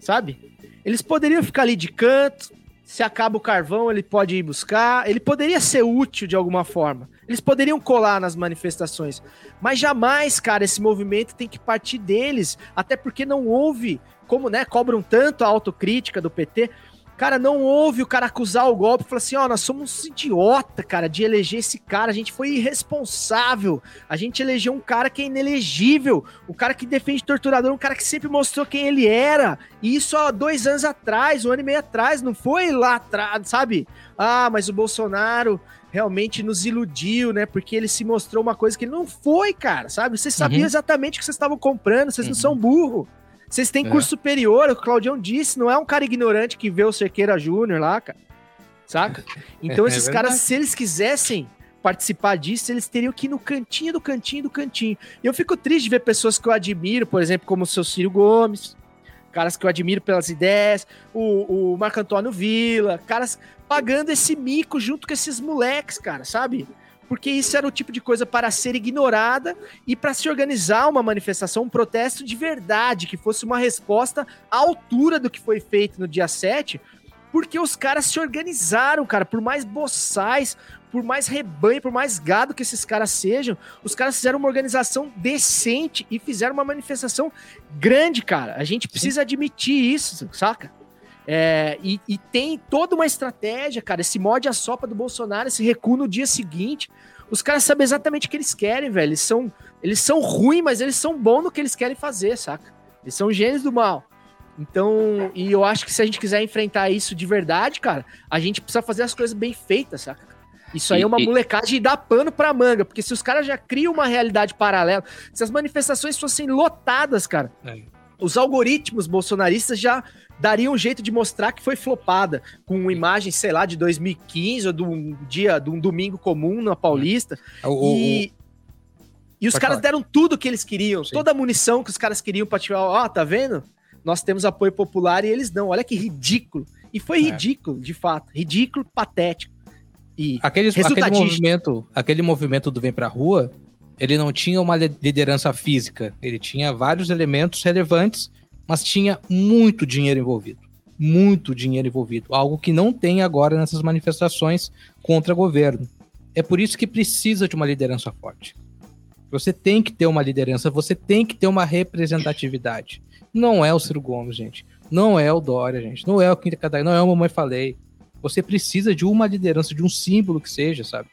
sabe? Eles poderiam ficar ali de canto, se acaba o carvão, ele pode ir buscar, ele poderia ser útil de alguma forma. Eles poderiam colar nas manifestações, mas jamais, cara, esse movimento tem que partir deles, até porque não houve, como, né, cobram tanto a autocrítica do PT, Cara, não houve o cara acusar o golpe e falar assim: ó, nós somos idiota, cara, de eleger esse cara. A gente foi irresponsável. A gente elegeu um cara que é inelegível. O cara que defende torturador, um cara que sempre mostrou quem ele era. E isso há dois anos atrás, um ano e meio atrás. Não foi lá atrás, sabe? Ah, mas o Bolsonaro realmente nos iludiu, né? Porque ele se mostrou uma coisa que ele não foi, cara, sabe? Vocês sabiam Uhum. exatamente o que vocês estavam comprando. Vocês não são burro. Vocês têm É. curso superior, o Claudião disse, não é um cara ignorante que vê o Cerqueira Júnior lá, cara. Saca? Então É esses verdade. caras, se eles quisessem participar disso, eles teriam que ir no cantinho do cantinho do cantinho. E eu fico triste de ver pessoas que eu admiro, por exemplo, como o seu Ciro Gomes, caras que eu admiro pelas ideias, o, o Marco Antônio Vila, caras pagando esse mico junto com esses moleques, cara, sabe? Porque isso era o tipo de coisa para ser ignorada e para se organizar uma manifestação, um protesto de verdade, que fosse uma resposta à altura do que foi feito no dia 7, porque os caras se organizaram, cara, por mais boçais, por mais rebanho, por mais gado que esses caras sejam, os caras fizeram uma organização decente e fizeram uma manifestação grande, cara. A gente precisa admitir isso, saca? É, e, e tem toda uma estratégia, cara. Esse mod a sopa do Bolsonaro, esse recuo no dia seguinte. Os caras sabem exatamente o que eles querem, velho. Eles são, eles são ruins, mas eles são bons no que eles querem fazer, saca? Eles são gênios do mal. Então, e eu acho que se a gente quiser enfrentar isso de verdade, cara, a gente precisa fazer as coisas bem feitas, saca? Isso aí é uma molecagem e dá pano pra manga, porque se os caras já criam uma realidade paralela, se as manifestações fossem lotadas, cara, É. os algoritmos bolsonaristas já dariam um jeito de mostrar que foi flopada, com imagens, sei lá, de 2015 ou de um dia, de um domingo comum na Paulista. O- o- e, e os Pode caras falar. deram tudo o que eles queriam, Sim. toda a munição que os caras queriam pra tirar, ó, tá vendo? Nós temos apoio popular e eles não. Olha que ridículo. E foi É. ridículo, de fato. Ridículo, patético. E aquele Resultadista. movimento, aquele movimento do Vem Pra Rua, ele não tinha uma li- liderança física. Ele tinha vários elementos relevantes, mas tinha muito dinheiro envolvido. Muito dinheiro envolvido. Algo que não tem agora nessas manifestações contra governo. É por isso que precisa de uma liderança forte. Você tem que ter uma liderança, você tem que ter uma representatividade. Não é o Ciro Gomes, gente. Não é o Dória, gente. Não é o Quinta Catarina, não é o Mamãe Falei. Você precisa de uma liderança, de um símbolo que seja, sabe?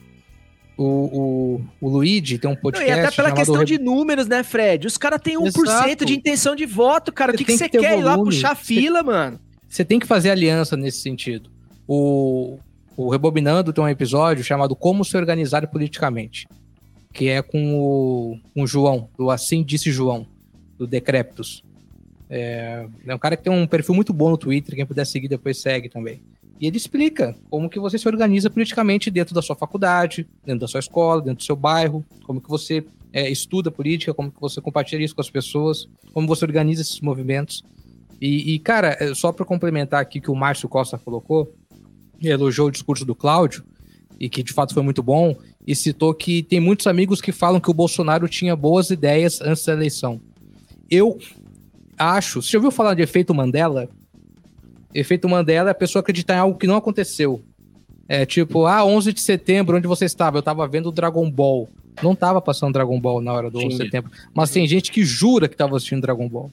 O, o, o Luigi tem um Não, podcast e até pela questão Re- de números, né, Fred? Os caras têm 1% Exato. de intenção de voto, cara. O Você que, que você que quer ir lá puxar Você- fila, mano? Você tem que fazer aliança nesse sentido. O, o Rebobinando tem um episódio chamado Como se organizar politicamente, que é com o, com o João, do Assim Disse João, do Decreptus. É, é um cara que tem um perfil muito bom no Twitter, quem puder seguir depois segue também. E ele explica como que você se organiza politicamente dentro da sua faculdade, dentro da sua escola, dentro do seu bairro, como que você é, estuda política, como que você compartilha isso com as pessoas, como você organiza esses movimentos. E, e, cara, é, só para complementar aqui que o Márcio Costa colocou, elogiou o discurso do Cláudio, e que de fato foi muito bom, e citou que tem muitos amigos que falam que o Bolsonaro tinha boas ideias antes da eleição. Eu acho. Você já ouviu falar de efeito Mandela? Efeito Mandela é a pessoa acreditar em algo que não aconteceu. É tipo, ah, 11 de setembro, onde você estava? Eu estava vendo o Dragon Ball. Não estava passando Dragon Ball na hora do 11 de setembro. Mas tem gente que jura que estava assistindo Dragon Ball,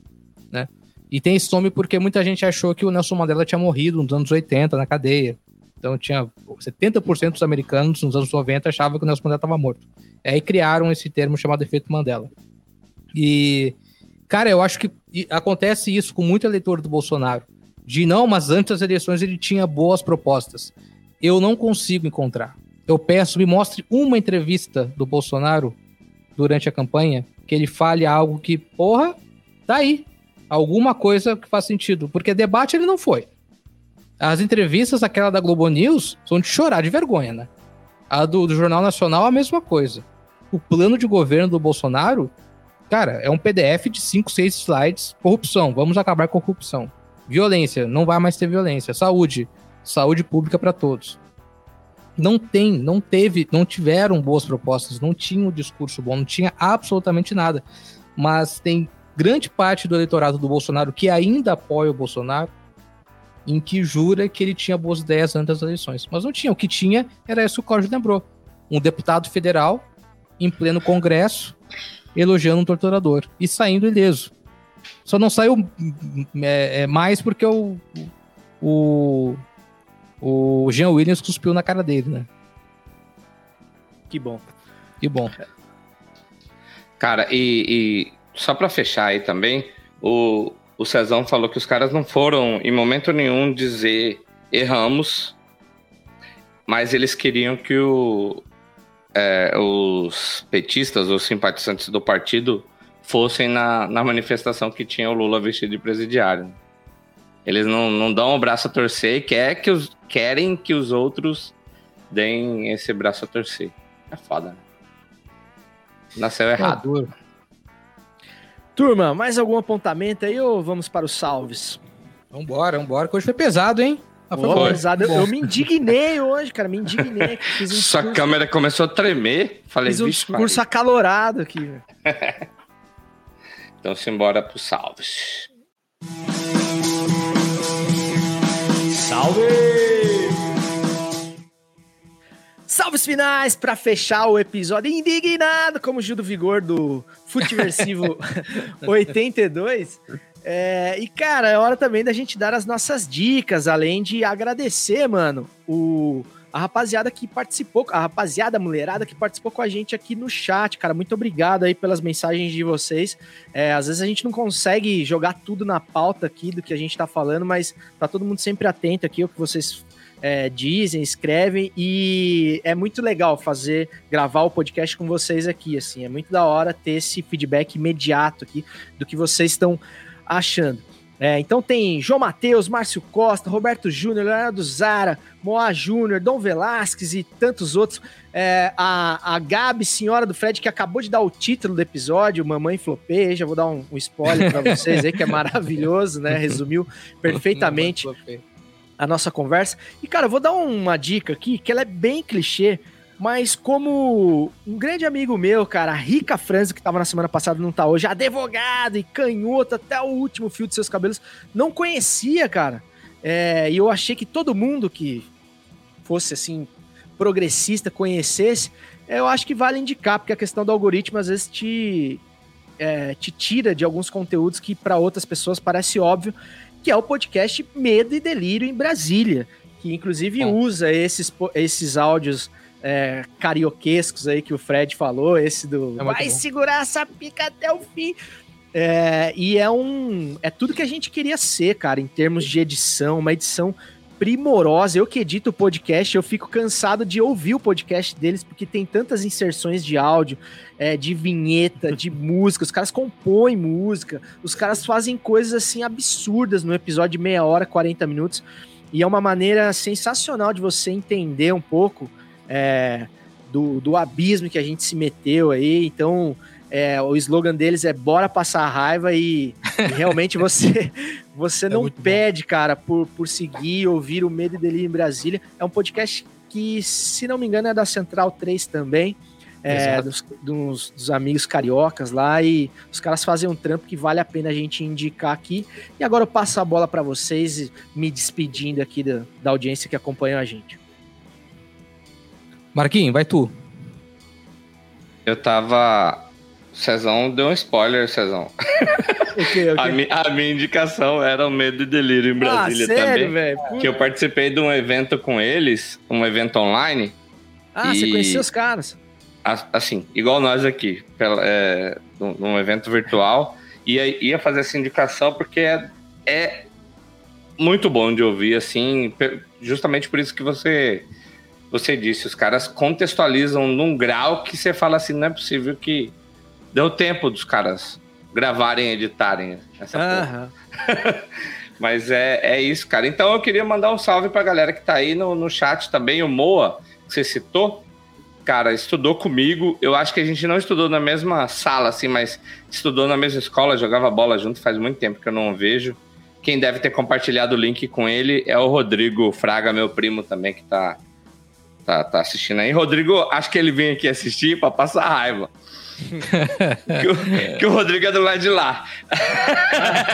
né? E tem esse nome porque muita gente achou que o Nelson Mandela tinha morrido nos anos 80 na cadeia. Então tinha 70% dos americanos nos anos 90 achavam que o Nelson Mandela estava morto. Aí criaram esse termo chamado efeito Mandela. E, cara, eu acho que acontece isso com muito eleitor do Bolsonaro. De não, mas antes das eleições ele tinha boas propostas. Eu não consigo encontrar. Eu peço, me mostre uma entrevista do Bolsonaro durante a campanha que ele fale algo que, porra, tá aí. Alguma coisa que faz sentido. Porque debate ele não foi. As entrevistas, aquela da Globo News, são de chorar de vergonha, né? A do, do Jornal Nacional, a mesma coisa. O plano de governo do Bolsonaro, cara, é um PDF de 5, 6 slides. Corrupção, vamos acabar com a corrupção. Violência, não vai mais ter violência. Saúde, saúde pública para todos. Não tem, não teve, não tiveram boas propostas, não tinha um discurso bom, não tinha absolutamente nada. Mas tem grande parte do eleitorado do Bolsonaro que ainda apoia o Bolsonaro, em que jura que ele tinha boas ideias antes das eleições. Mas não tinha. O que tinha era isso que o Cláudio lembrou. Um deputado federal, em pleno congresso, elogiando um torturador e saindo ileso. Só não saiu é, é, mais porque o, o, o Jean Williams cuspiu na cara dele, né? Que bom. Que bom. Cara, e, e só pra fechar aí também, o, o Cezão falou que os caras não foram em momento nenhum dizer erramos, mas eles queriam que o, é, os petistas, os simpatizantes do partido, fossem na, na manifestação que tinha o Lula vestido de presidiário. Eles não, não dão o braço a torcer e quer que os, querem que os outros deem esse braço a torcer. É foda, né? Nasceu errado. duro. Turma, mais algum apontamento aí ou vamos para os salves? Vambora, vambora, que hoje foi pesado, hein? Mas foi Ô, bom. pesado. Eu, eu me indignei hoje, cara. Me indignei. Fiz um Sua discurso, câmera começou a tremer. Falei, fiz um discurso acalorado aqui. Então simbora pro salves. Salve! Salves finais para fechar o episódio indignado, como o Gil do Vigor do Futiversivo 82. É, e, cara, é hora também da gente dar as nossas dicas, além de agradecer, mano, o, a rapaziada que participou, a rapaziada mulherada que participou com a gente aqui no chat, cara. Muito obrigado aí pelas mensagens de vocês. É, às vezes a gente não consegue jogar tudo na pauta aqui do que a gente tá falando, mas tá todo mundo sempre atento aqui ao que vocês é, dizem, escrevem e é muito legal fazer, gravar o podcast com vocês aqui, assim, é muito da hora ter esse feedback imediato aqui do que vocês estão achando. É, então tem João Matheus, Márcio Costa, Roberto Júnior, Leonardo Zara, Moá Júnior, Dom Velasquez e tantos outros. É, a, a Gabi, senhora do Fred, que acabou de dar o título do episódio, Mamãe Flopê, já vou dar um, um spoiler para vocês aí, que é maravilhoso, né? Resumiu perfeitamente a nossa conversa. E, cara, eu vou dar uma dica aqui, que ela é bem clichê, mas como um grande amigo meu, cara, a Rica Franzo, que tava na semana passada, não tá hoje, advogado e canhoto até o último fio de seus cabelos, não conhecia, cara. É, e eu achei que todo mundo que fosse, assim, progressista, conhecesse, eu acho que vale indicar, porque a questão do algoritmo às vezes te, é, te tira de alguns conteúdos que para outras pessoas parece óbvio, que é o podcast Medo e Delírio em Brasília, que inclusive usa esses, esses áudios é, carioquescos aí que o Fred falou, esse do É vai bom. segurar essa pica até o fim. É, e é um. É tudo que a gente queria ser, cara, em termos de edição, uma edição primorosa. Eu que edito o podcast, eu fico cansado de ouvir o podcast deles, porque tem tantas inserções de áudio, é, de vinheta, de música. Os caras compõem música, os caras fazem coisas assim absurdas no episódio de meia hora, 40 minutos. E é uma maneira sensacional de você entender um pouco é, do, do abismo que a gente se meteu aí. Então, é, o slogan deles é bora passar raiva e, e realmente você você É não muito bom. pede, cara, por, por seguir, ouvir o Medo e Delírio em Brasília. É um podcast que, se não me engano, é da Central 3 também. é, dos, dos- dos amigos cariocas lá e os caras fazem um trampo que vale a pena a gente indicar aqui. E agora eu passo a bola pra vocês, me despedindo aqui da, da audiência que acompanhou a gente. Marquinhos, vai tu. Eu tava. Cezão deu um spoiler, Cezão. O quê? O A, mi- a minha indicação era o Medo e Delírio em Brasília ah, sério, também. velho? Que eu participei de um evento com eles, um evento online. Ah, você E- conheceu os caras? assim, igual nós aqui, pela, é, num, evento virtual, ia, ia fazer essa indicação porque é, é muito bom de ouvir, assim, justamente por isso que você, você disse, os caras contextualizam num grau que você fala assim, não é possível que deu tempo dos caras gravarem editarem essa porra. Aham. Mas é, é isso, cara. Então eu queria mandar um salve pra galera que tá aí no, no chat também. O Moa, que você citou, cara, estudou comigo. Eu acho que a gente não estudou na mesma sala, assim, mas estudou na mesma escola, jogava bola junto faz muito tempo que eu não o vejo. Quem deve ter compartilhado o link com ele é o Rodrigo Fraga, meu primo também, que tá, tá, tá assistindo aí. Rodrigo, acho que ele vem aqui assistir pra passar raiva. que, o, que o Rodrigo é do lado de lá.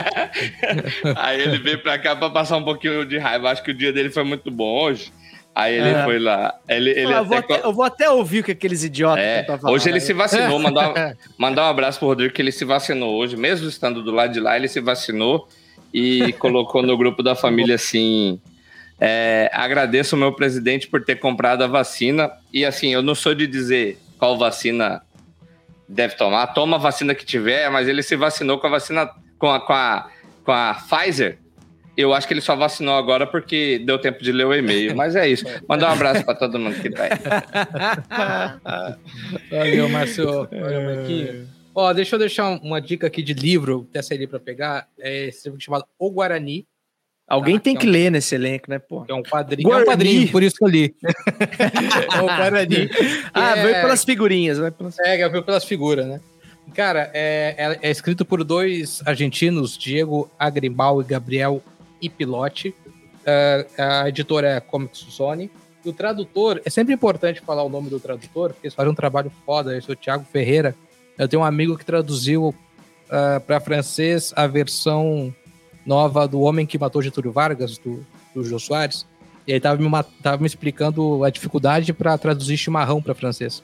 Aí ele veio pra cá pra passar um pouquinho de raiva. Acho que o dia dele foi muito bom hoje. Aí ele Aham. foi lá. Ele, ele Ah, eu, vou até eu vou até ouvir o que aqueles idiotas é, tentam falar, hoje ele né? se vacinou, mandar, mandar um abraço pro Rodrigo, que ele se vacinou hoje, mesmo estando do lado de lá, ele se vacinou e colocou no grupo da família assim. É, agradeço o meu presidente por ter comprado a vacina. E assim, eu não sou de dizer qual vacina deve tomar, toma a vacina que tiver, mas ele se vacinou com a vacina com a, com a, com a Pfizer. Eu acho que ele só vacinou agora porque deu tempo de ler o e-mail. Mas é isso. Mandar um abraço para todo mundo que tá aí. Valeu, Márcio. Valeu, Marquinhos. Ó, deixa eu deixar um- uma dica aqui de livro, até sair para pegar. É esse livro chamado O Guarani, Alguém Ah, tem então. que ler nesse elenco, né, pô? é um quadrinho. É Guarani. um quadrinho, por isso que eu li. é o Guarani. Ah, É- veio pelas figurinhas, vai pelas... É, vi pelas figuras, né? Cara, é, é- é escrito por dois argentinos, Diego Agrimal e Gabriel Ipilotti. É, a editora é Comics Zone. E o tradutor, é sempre importante falar o nome do tradutor, porque eles fazem um trabalho foda. Esse é o Thiago Ferreira. Eu tenho um amigo que traduziu para francês a versão nova do Homem que Matou Getúlio Vargas, do, do Jô Soares. E aí tava me, tava me explicando a dificuldade para traduzir chimarrão para francês.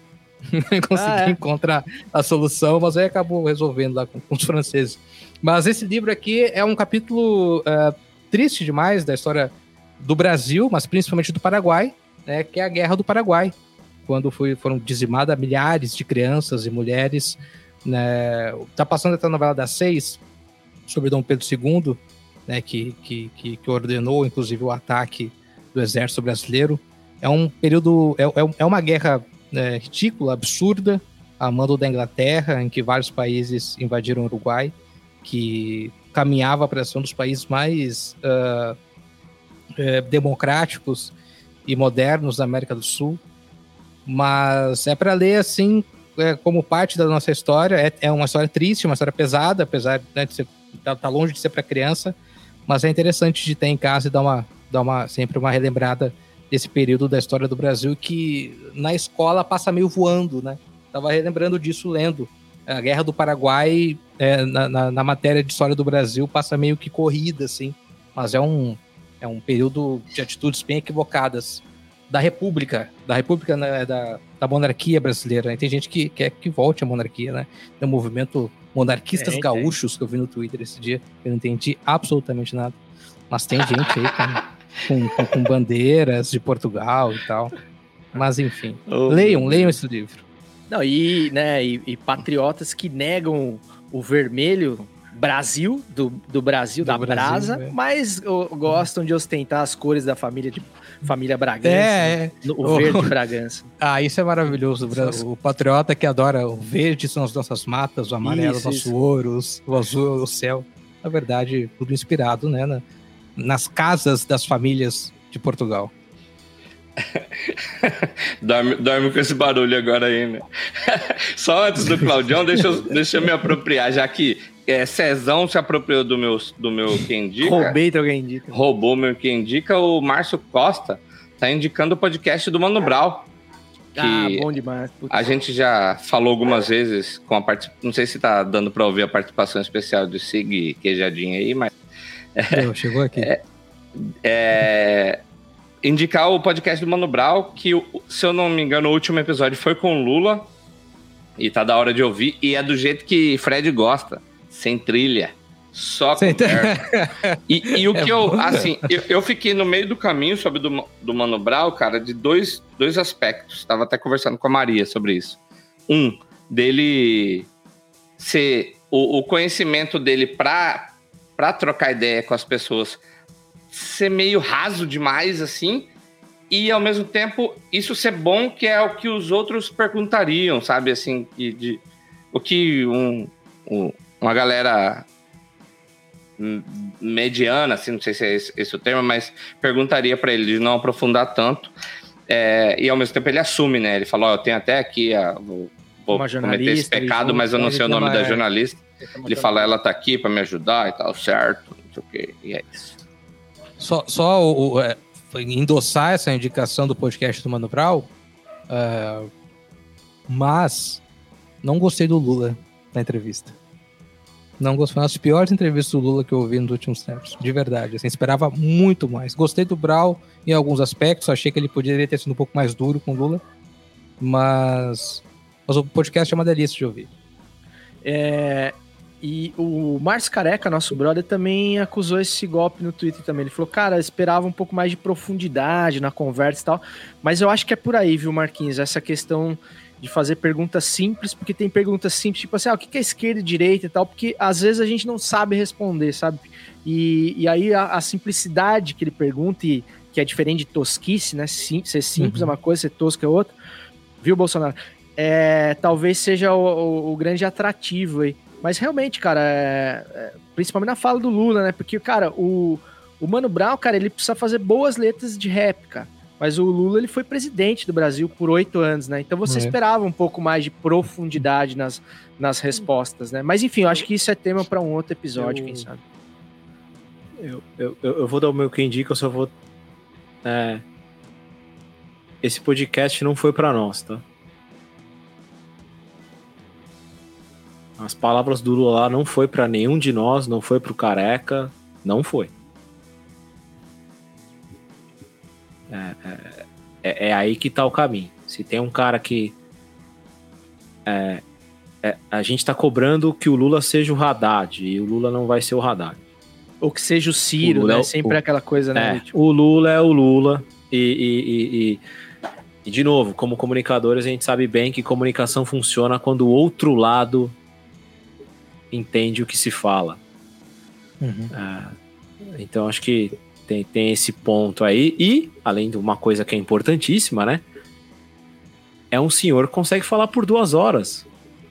Não consegui Ah, é? encontrar a solução, mas aí acabou resolvendo lá com, com os franceses. Mas esse livro aqui é um capítulo eh, triste demais da história do Brasil, mas principalmente do Paraguai, né, que é a Guerra do Paraguai, quando foi, foram dizimadas milhares de crianças e mulheres. Né, tá passando até a novela das seis sobre Dom Pedro II, né, que, que, que, ordenou, inclusive, o ataque do exército brasileiro. É um período, é, é, é uma guerra né, ridícula, absurda, a mando da Inglaterra, em que vários países invadiram o Uruguai, que caminhava para ser um dos países mais ah, eh, democráticos e modernos da América do Sul. Mas é para ler assim, é, como parte da nossa história. É, é uma história triste, uma história pesada, apesar né, de ser, tá, tá longe de ser para criança, mas é interessante de ter em casa e dar uma, dar uma sempre uma relembrada desse período da história do Brasil que na escola passa meio voando, né? Tava relembrando disso lendo. A Guerra do Paraguai, é, na, na, na matéria de história do Brasil, passa meio que corrida, assim. Mas é um, é um período de atitudes bem equivocadas da República, da República, né, da, da monarquia brasileira. né? Tem gente que quer que volte a monarquia, né? Tem um movimento monarquistas Tem, gaúchos que eu vi no Twitter esse dia, eu não entendi absolutamente nada. Mas tem gente aí com, com, com- com bandeiras de Portugal e tal. Mas enfim, leiam, leiam esse livro. Não, e, né, e, e patriotas que negam o vermelho Brasil, do, do Brasil, Do da Brasil, brasa, é. mas gostam de ostentar as cores da família de família Bragança. É, é. no- Oh. O verde Bragança. Ah, isso é maravilhoso. O patriota que adora o verde são as nossas matas, o amarelo, Isso, o nosso isso. ouro, os- o azul, o céu. Na verdade, tudo inspirado, né? na- nas casas das famílias de Portugal. Dorme, dorme com esse barulho agora aí, né? Só antes do Claudião, deixa eu, deixa eu me apropriar, já que é, Cezão se apropriou do meu, do meu Quem Indica, Roubei teu alguém indica. roubou meu Quem Indica, o Márcio Costa tá indicando o podcast do Mano Brau. que Ah, bom demais. Putz. a gente já falou algumas vezes com a participação. Não sei se tá dando para ouvir a participação especial do Sig Queijadinho aí, mas Deu, Chegou aqui. é, indicar o podcast do Mano Brown, que, o- se eu não me engano, o último episódio foi com o Lula. E tá da hora de ouvir. E é do jeito que Fred gosta. Sem trilha. Só Sem conversa. E, e o É que eu, bom, né? assim, eu, eu fiquei no meio do caminho sobre do, do Mano Brown, cara, de dois, dois aspectos. Tava até conversando com a Maria sobre isso. Um, dele ser o, o conhecimento dele pra, pra trocar ideia com as pessoas ser meio raso demais, assim, e ao mesmo tempo isso ser bom, que é o que os outros perguntariam, sabe? Assim, que de, o que um, um- uma galera mediana, assim, não sei se é esse, esse o termo, mas perguntaria pra ele de não aprofundar tanto. É, e ao mesmo tempo ele assume, né? Ele fala: Ó, eu tenho até aqui, a, vou, vou cometer esse pecado, mas eu não sei o nome da jornalista. Ele fala: ela tá aqui pra me ajudar e tal, certo, não sei o quê. E é isso. Só, só o, o, é, endossar essa indicação do podcast do Mano Brown, é, mas não gostei do Lula na entrevista. Não gostei. Foi uma das piores entrevistas do Lula que eu ouvi nos últimos tempos. De verdade. Assim, esperava muito mais. Gostei do Brau em alguns aspectos. Achei que ele poderia ter sido um pouco mais duro com o Lula. Mas. Mas o podcast é uma delícia de ouvir. É, e o Márcio Careca, nosso brother, também acusou esse golpe no Twitter também. Ele falou, cara, esperava um pouco mais de profundidade na conversa e tal. Mas eu acho que é por aí, viu, Marquinhos? Essa questão de fazer perguntas simples, porque tem perguntas simples, tipo assim, ah, o que é esquerda e direita e tal, porque às vezes a gente não sabe responder, sabe? E, e aí a, a simplicidade que ele pergunta, e que é diferente de tosquice, né? Sim, ser simples é uma coisa, ser tosco é outra. Viu, Bolsonaro? É, talvez seja o, o- o grande atrativo aí. Mas realmente, cara, é- é, principalmente na fala do Lula, né? Porque, cara, o, o Mano Brown, cara, ele precisa fazer boas letras de rap, cara. Mas o Lula, ele foi presidente do Brasil por oito anos, né? Então você É. esperava um pouco mais de profundidade nas, nas respostas, né? Mas enfim, eu acho que isso é tema para um outro episódio, Eu- quem sabe. Eu, eu, eu vou dar o meu que indica, eu só vou. É, esse podcast não foi pra nós, tá? As palavras do Lula lá não foi pra nenhum de nós, não foi pro Careca, não foi. É, é, é- é aí que tá o caminho. Se tem um cara que. é, é, a gente tá cobrando que o Lula seja o Haddad, e o Lula não vai ser o Haddad. Ou que seja o Ciro, O é né? o- Sempre aquela coisa, né? Tipo, o Lula é o Lula. E, e- e- e- e, de novo, como comunicadores, a gente sabe bem que comunicação funciona quando o outro lado entende o que se fala. É, então, acho que tem, tem esse ponto aí. E, além de uma coisa que é importantíssima, né? É um senhor que consegue falar por duas horas.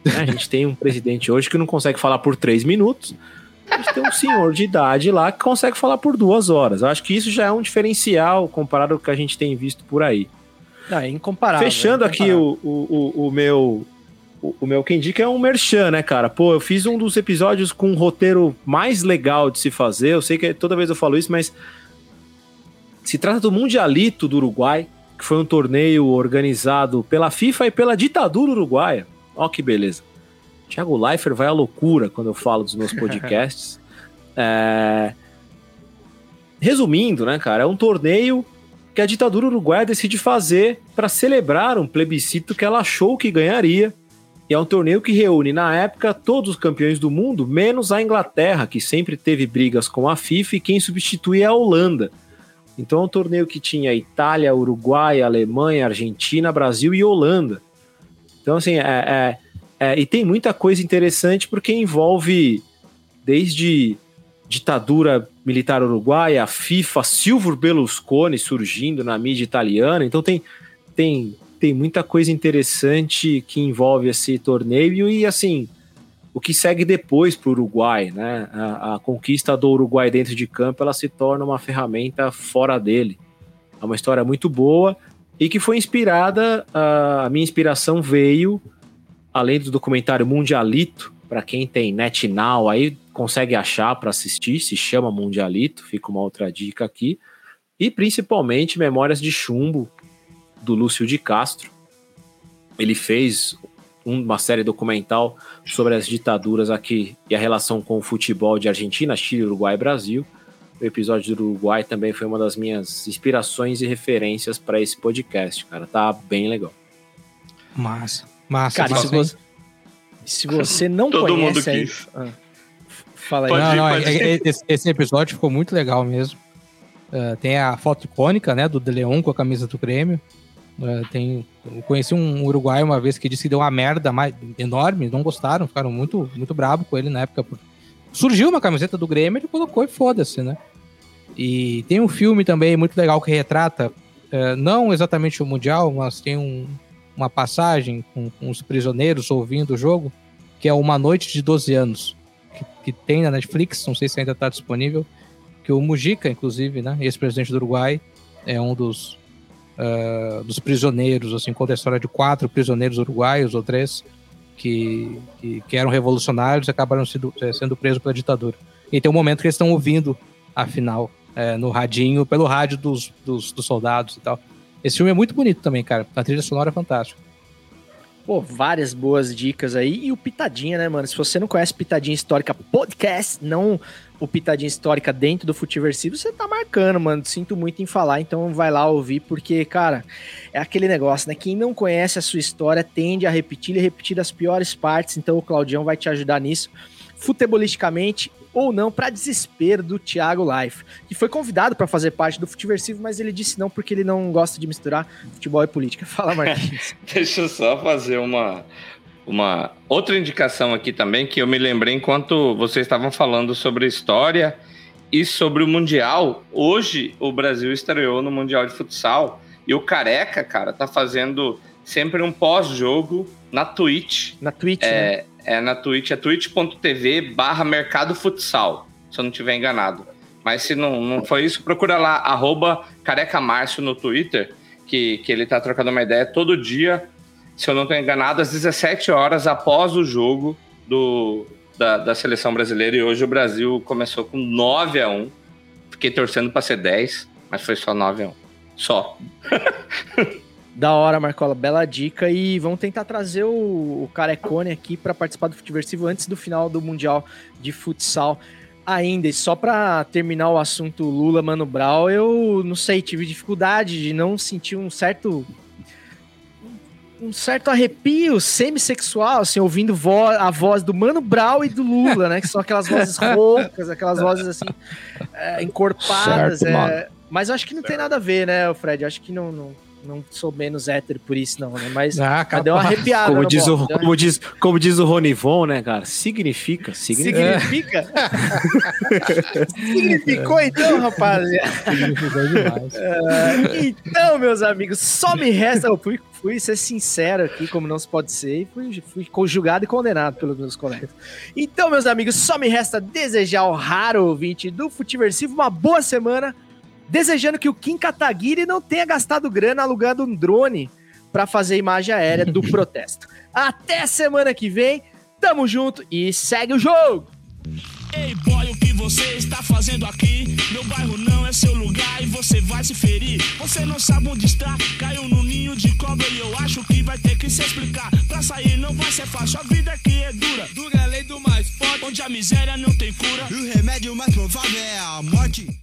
né? A gente tem um presidente hoje que não consegue falar por três minutos. A gente tem um senhor de idade lá que consegue falar por duas horas. Eu acho que isso já é um diferencial comparado ao que a gente tem visto por aí. não, é incomparável. Fechando é aqui incomparável. o, o, o, o meu. O, meu quem indica é um merchan, né, cara? Pô, eu fiz um dos episódios com um roteiro mais legal de se fazer. Eu sei que toda vez eu falo isso, mas. Se trata do Mundialito do Uruguai, que foi um torneio organizado pela FIFA e pela ditadura uruguaia. Ó, que beleza. Thiago Leifert vai à loucura quando eu falo dos meus podcasts. É, Resumindo, né, cara, é um torneio que a ditadura uruguaia decide fazer para celebrar um plebiscito que ela achou que ganharia. E é um torneio que reúne, na época, todos os campeões do mundo, menos a Inglaterra, que sempre teve brigas com a FIFA, e quem substitui é a Holanda. Então é um torneio que tinha Itália, Uruguai, Alemanha, Argentina, Brasil e Holanda. Então, assim, é, é- é- e tem muita coisa interessante porque envolve desde ditadura militar uruguaia, a FIFA, Silvio Berlusconi surgindo na mídia italiana. Então tem, tem, tem muita coisa interessante que envolve esse torneio e assim o que segue depois para o Uruguai, né? A, a conquista do Uruguai dentro de campo ela se torna uma ferramenta fora dele. É uma história muito boa e que foi inspirada. A, a minha inspiração veio além do documentário Mundialito, para quem tem NetNow aí consegue achar para assistir, se chama Mundialito, fica uma outra dica aqui. E principalmente Memórias de Chumbo, do Lúcio de Castro, ele fez uma série documental sobre as ditaduras aqui e a relação com o futebol de Argentina, Chile, Uruguai e Brasil. O episódio do Uruguai também foi uma das minhas inspirações e referências para esse podcast, cara. Tá bem legal. Massa. Massa, Cara, massa, se você, se você não Todo mundo conhece aí. Ah, fala aí. Pode não, ir, não, pode é- ir. é- esse, esse episódio ficou muito legal mesmo. É, tem a foto icônica, né, do De Leon com a camisa do Grêmio. É, tem, eu conheci um uruguaio uma vez que disse que deu uma merda mais, enorme, não gostaram, ficaram muito, muito bravo com ele na época. Surgiu uma camiseta do Grêmio, ele colocou e foda-se, né? E tem um filme também muito legal que retrata, é, não exatamente o Mundial, mas tem um- uma passagem com, com os prisioneiros ouvindo o jogo, que é Uma Noite de 12 Anos, que, que tem na Netflix, não sei se ainda está disponível, que o Mujica, inclusive, né, ex-presidente do Uruguai, é um dos, ah, dos prisioneiros, assim, conta a história de quatro prisioneiros uruguaios, ou três, que, que, que eram revolucionários e acabaram sendo, eh, sendo presos pela ditadura. E tem um momento que eles estão ouvindo a final eh, no radinho, pelo rádio dos, dos, dos soldados e tal. Esse filme é muito bonito também, cara. A trilha sonora é fantástica. Pô, várias boas dicas aí. E o Pitadinha, né, mano? Se você não conhece Pitadinha Histórica Podcast, não o Pitadinha Histórica dentro do Futiversivo, você tá marcando, mano. Sinto muito em falar, então vai lá ouvir, porque, cara, é aquele negócio, né? Quem não conhece a sua história tende a repetir e repetir as piores partes, então o Claudião vai te ajudar nisso, futebolisticamente ou não, para desespero do Thiago Life, que foi convidado para fazer parte do Futiversivo, mas ele disse não porque ele não gosta de misturar futebol e política. Fala, Marquinhos. Deixa eu só fazer uma, uma outra indicação aqui também, que eu me lembrei enquanto vocês estavam falando sobre história e sobre o Mundial. Hoje o Brasil estreou no Mundial de Futsal e o Careca, cara, tá fazendo sempre um pós-jogo na Twitch. Na Twitch, né? É, é na Twitch, é twitch.tv barra Mercado Futsal, se eu não estiver enganado. Mas se não, não foi isso, procura lá, arroba Careca Márcio no Twitter, que, que ele tá trocando uma ideia todo dia, se eu não estou enganado, às 17 horas após o jogo do, da, da seleção brasileira. E hoje o Brasil começou com 9 a 1 Fiquei torcendo para ser 10, mas foi só 9 a 1 Só. Da hora, Marcola, bela dica. E vamos tentar trazer o, o Carecone aqui para participar do Futiversivo antes do final do Mundial de Futsal. Ainda, e só para terminar o assunto Lula Mano Brown, eu não sei, tive dificuldade de não sentir um certo um certo arrepio semissexual, assim, ouvindo vo a voz do Mano Brown e do Lula, né? Que são aquelas vozes roucas, aquelas vozes assim, é, encorpadas. Certo, é. Mas acho que não tem nada a ver, né, Fred? Acho que não, não, não sou menos hétero por isso, não, né? Mas Ah, mas deu uma arrepiada. Como diz, o, como, diz, como diz o Ronivon, né, cara? Significa, significa. Significa? Significou então, rapaziada? Significou demais. Então, meus amigos, só me resta. Eu fui, fui ser sincero aqui, como não se pode ser, e fui, fui conjugado e condenado pelos meus colegas. Então, meus amigos, só me resta desejar ao raro ouvinte do Futiversivo uma boa semana, desejando que o Kim Kataguiri não tenha gastado grana alugando um drone para fazer imagem aérea do protesto. Até semana que vem, tamo junto e segue o jogo! Ei boy, o que você está fazendo aqui? Meu bairro não é seu lugar e você vai se ferir. Você não sabe onde está, caiu no ninho de cobra e eu acho que vai ter que se explicar. Pra sair não vai ser fácil, a vida aqui é dura. Dura é a lei do mais forte, onde a miséria não tem cura. O remédio mais provável é a morte.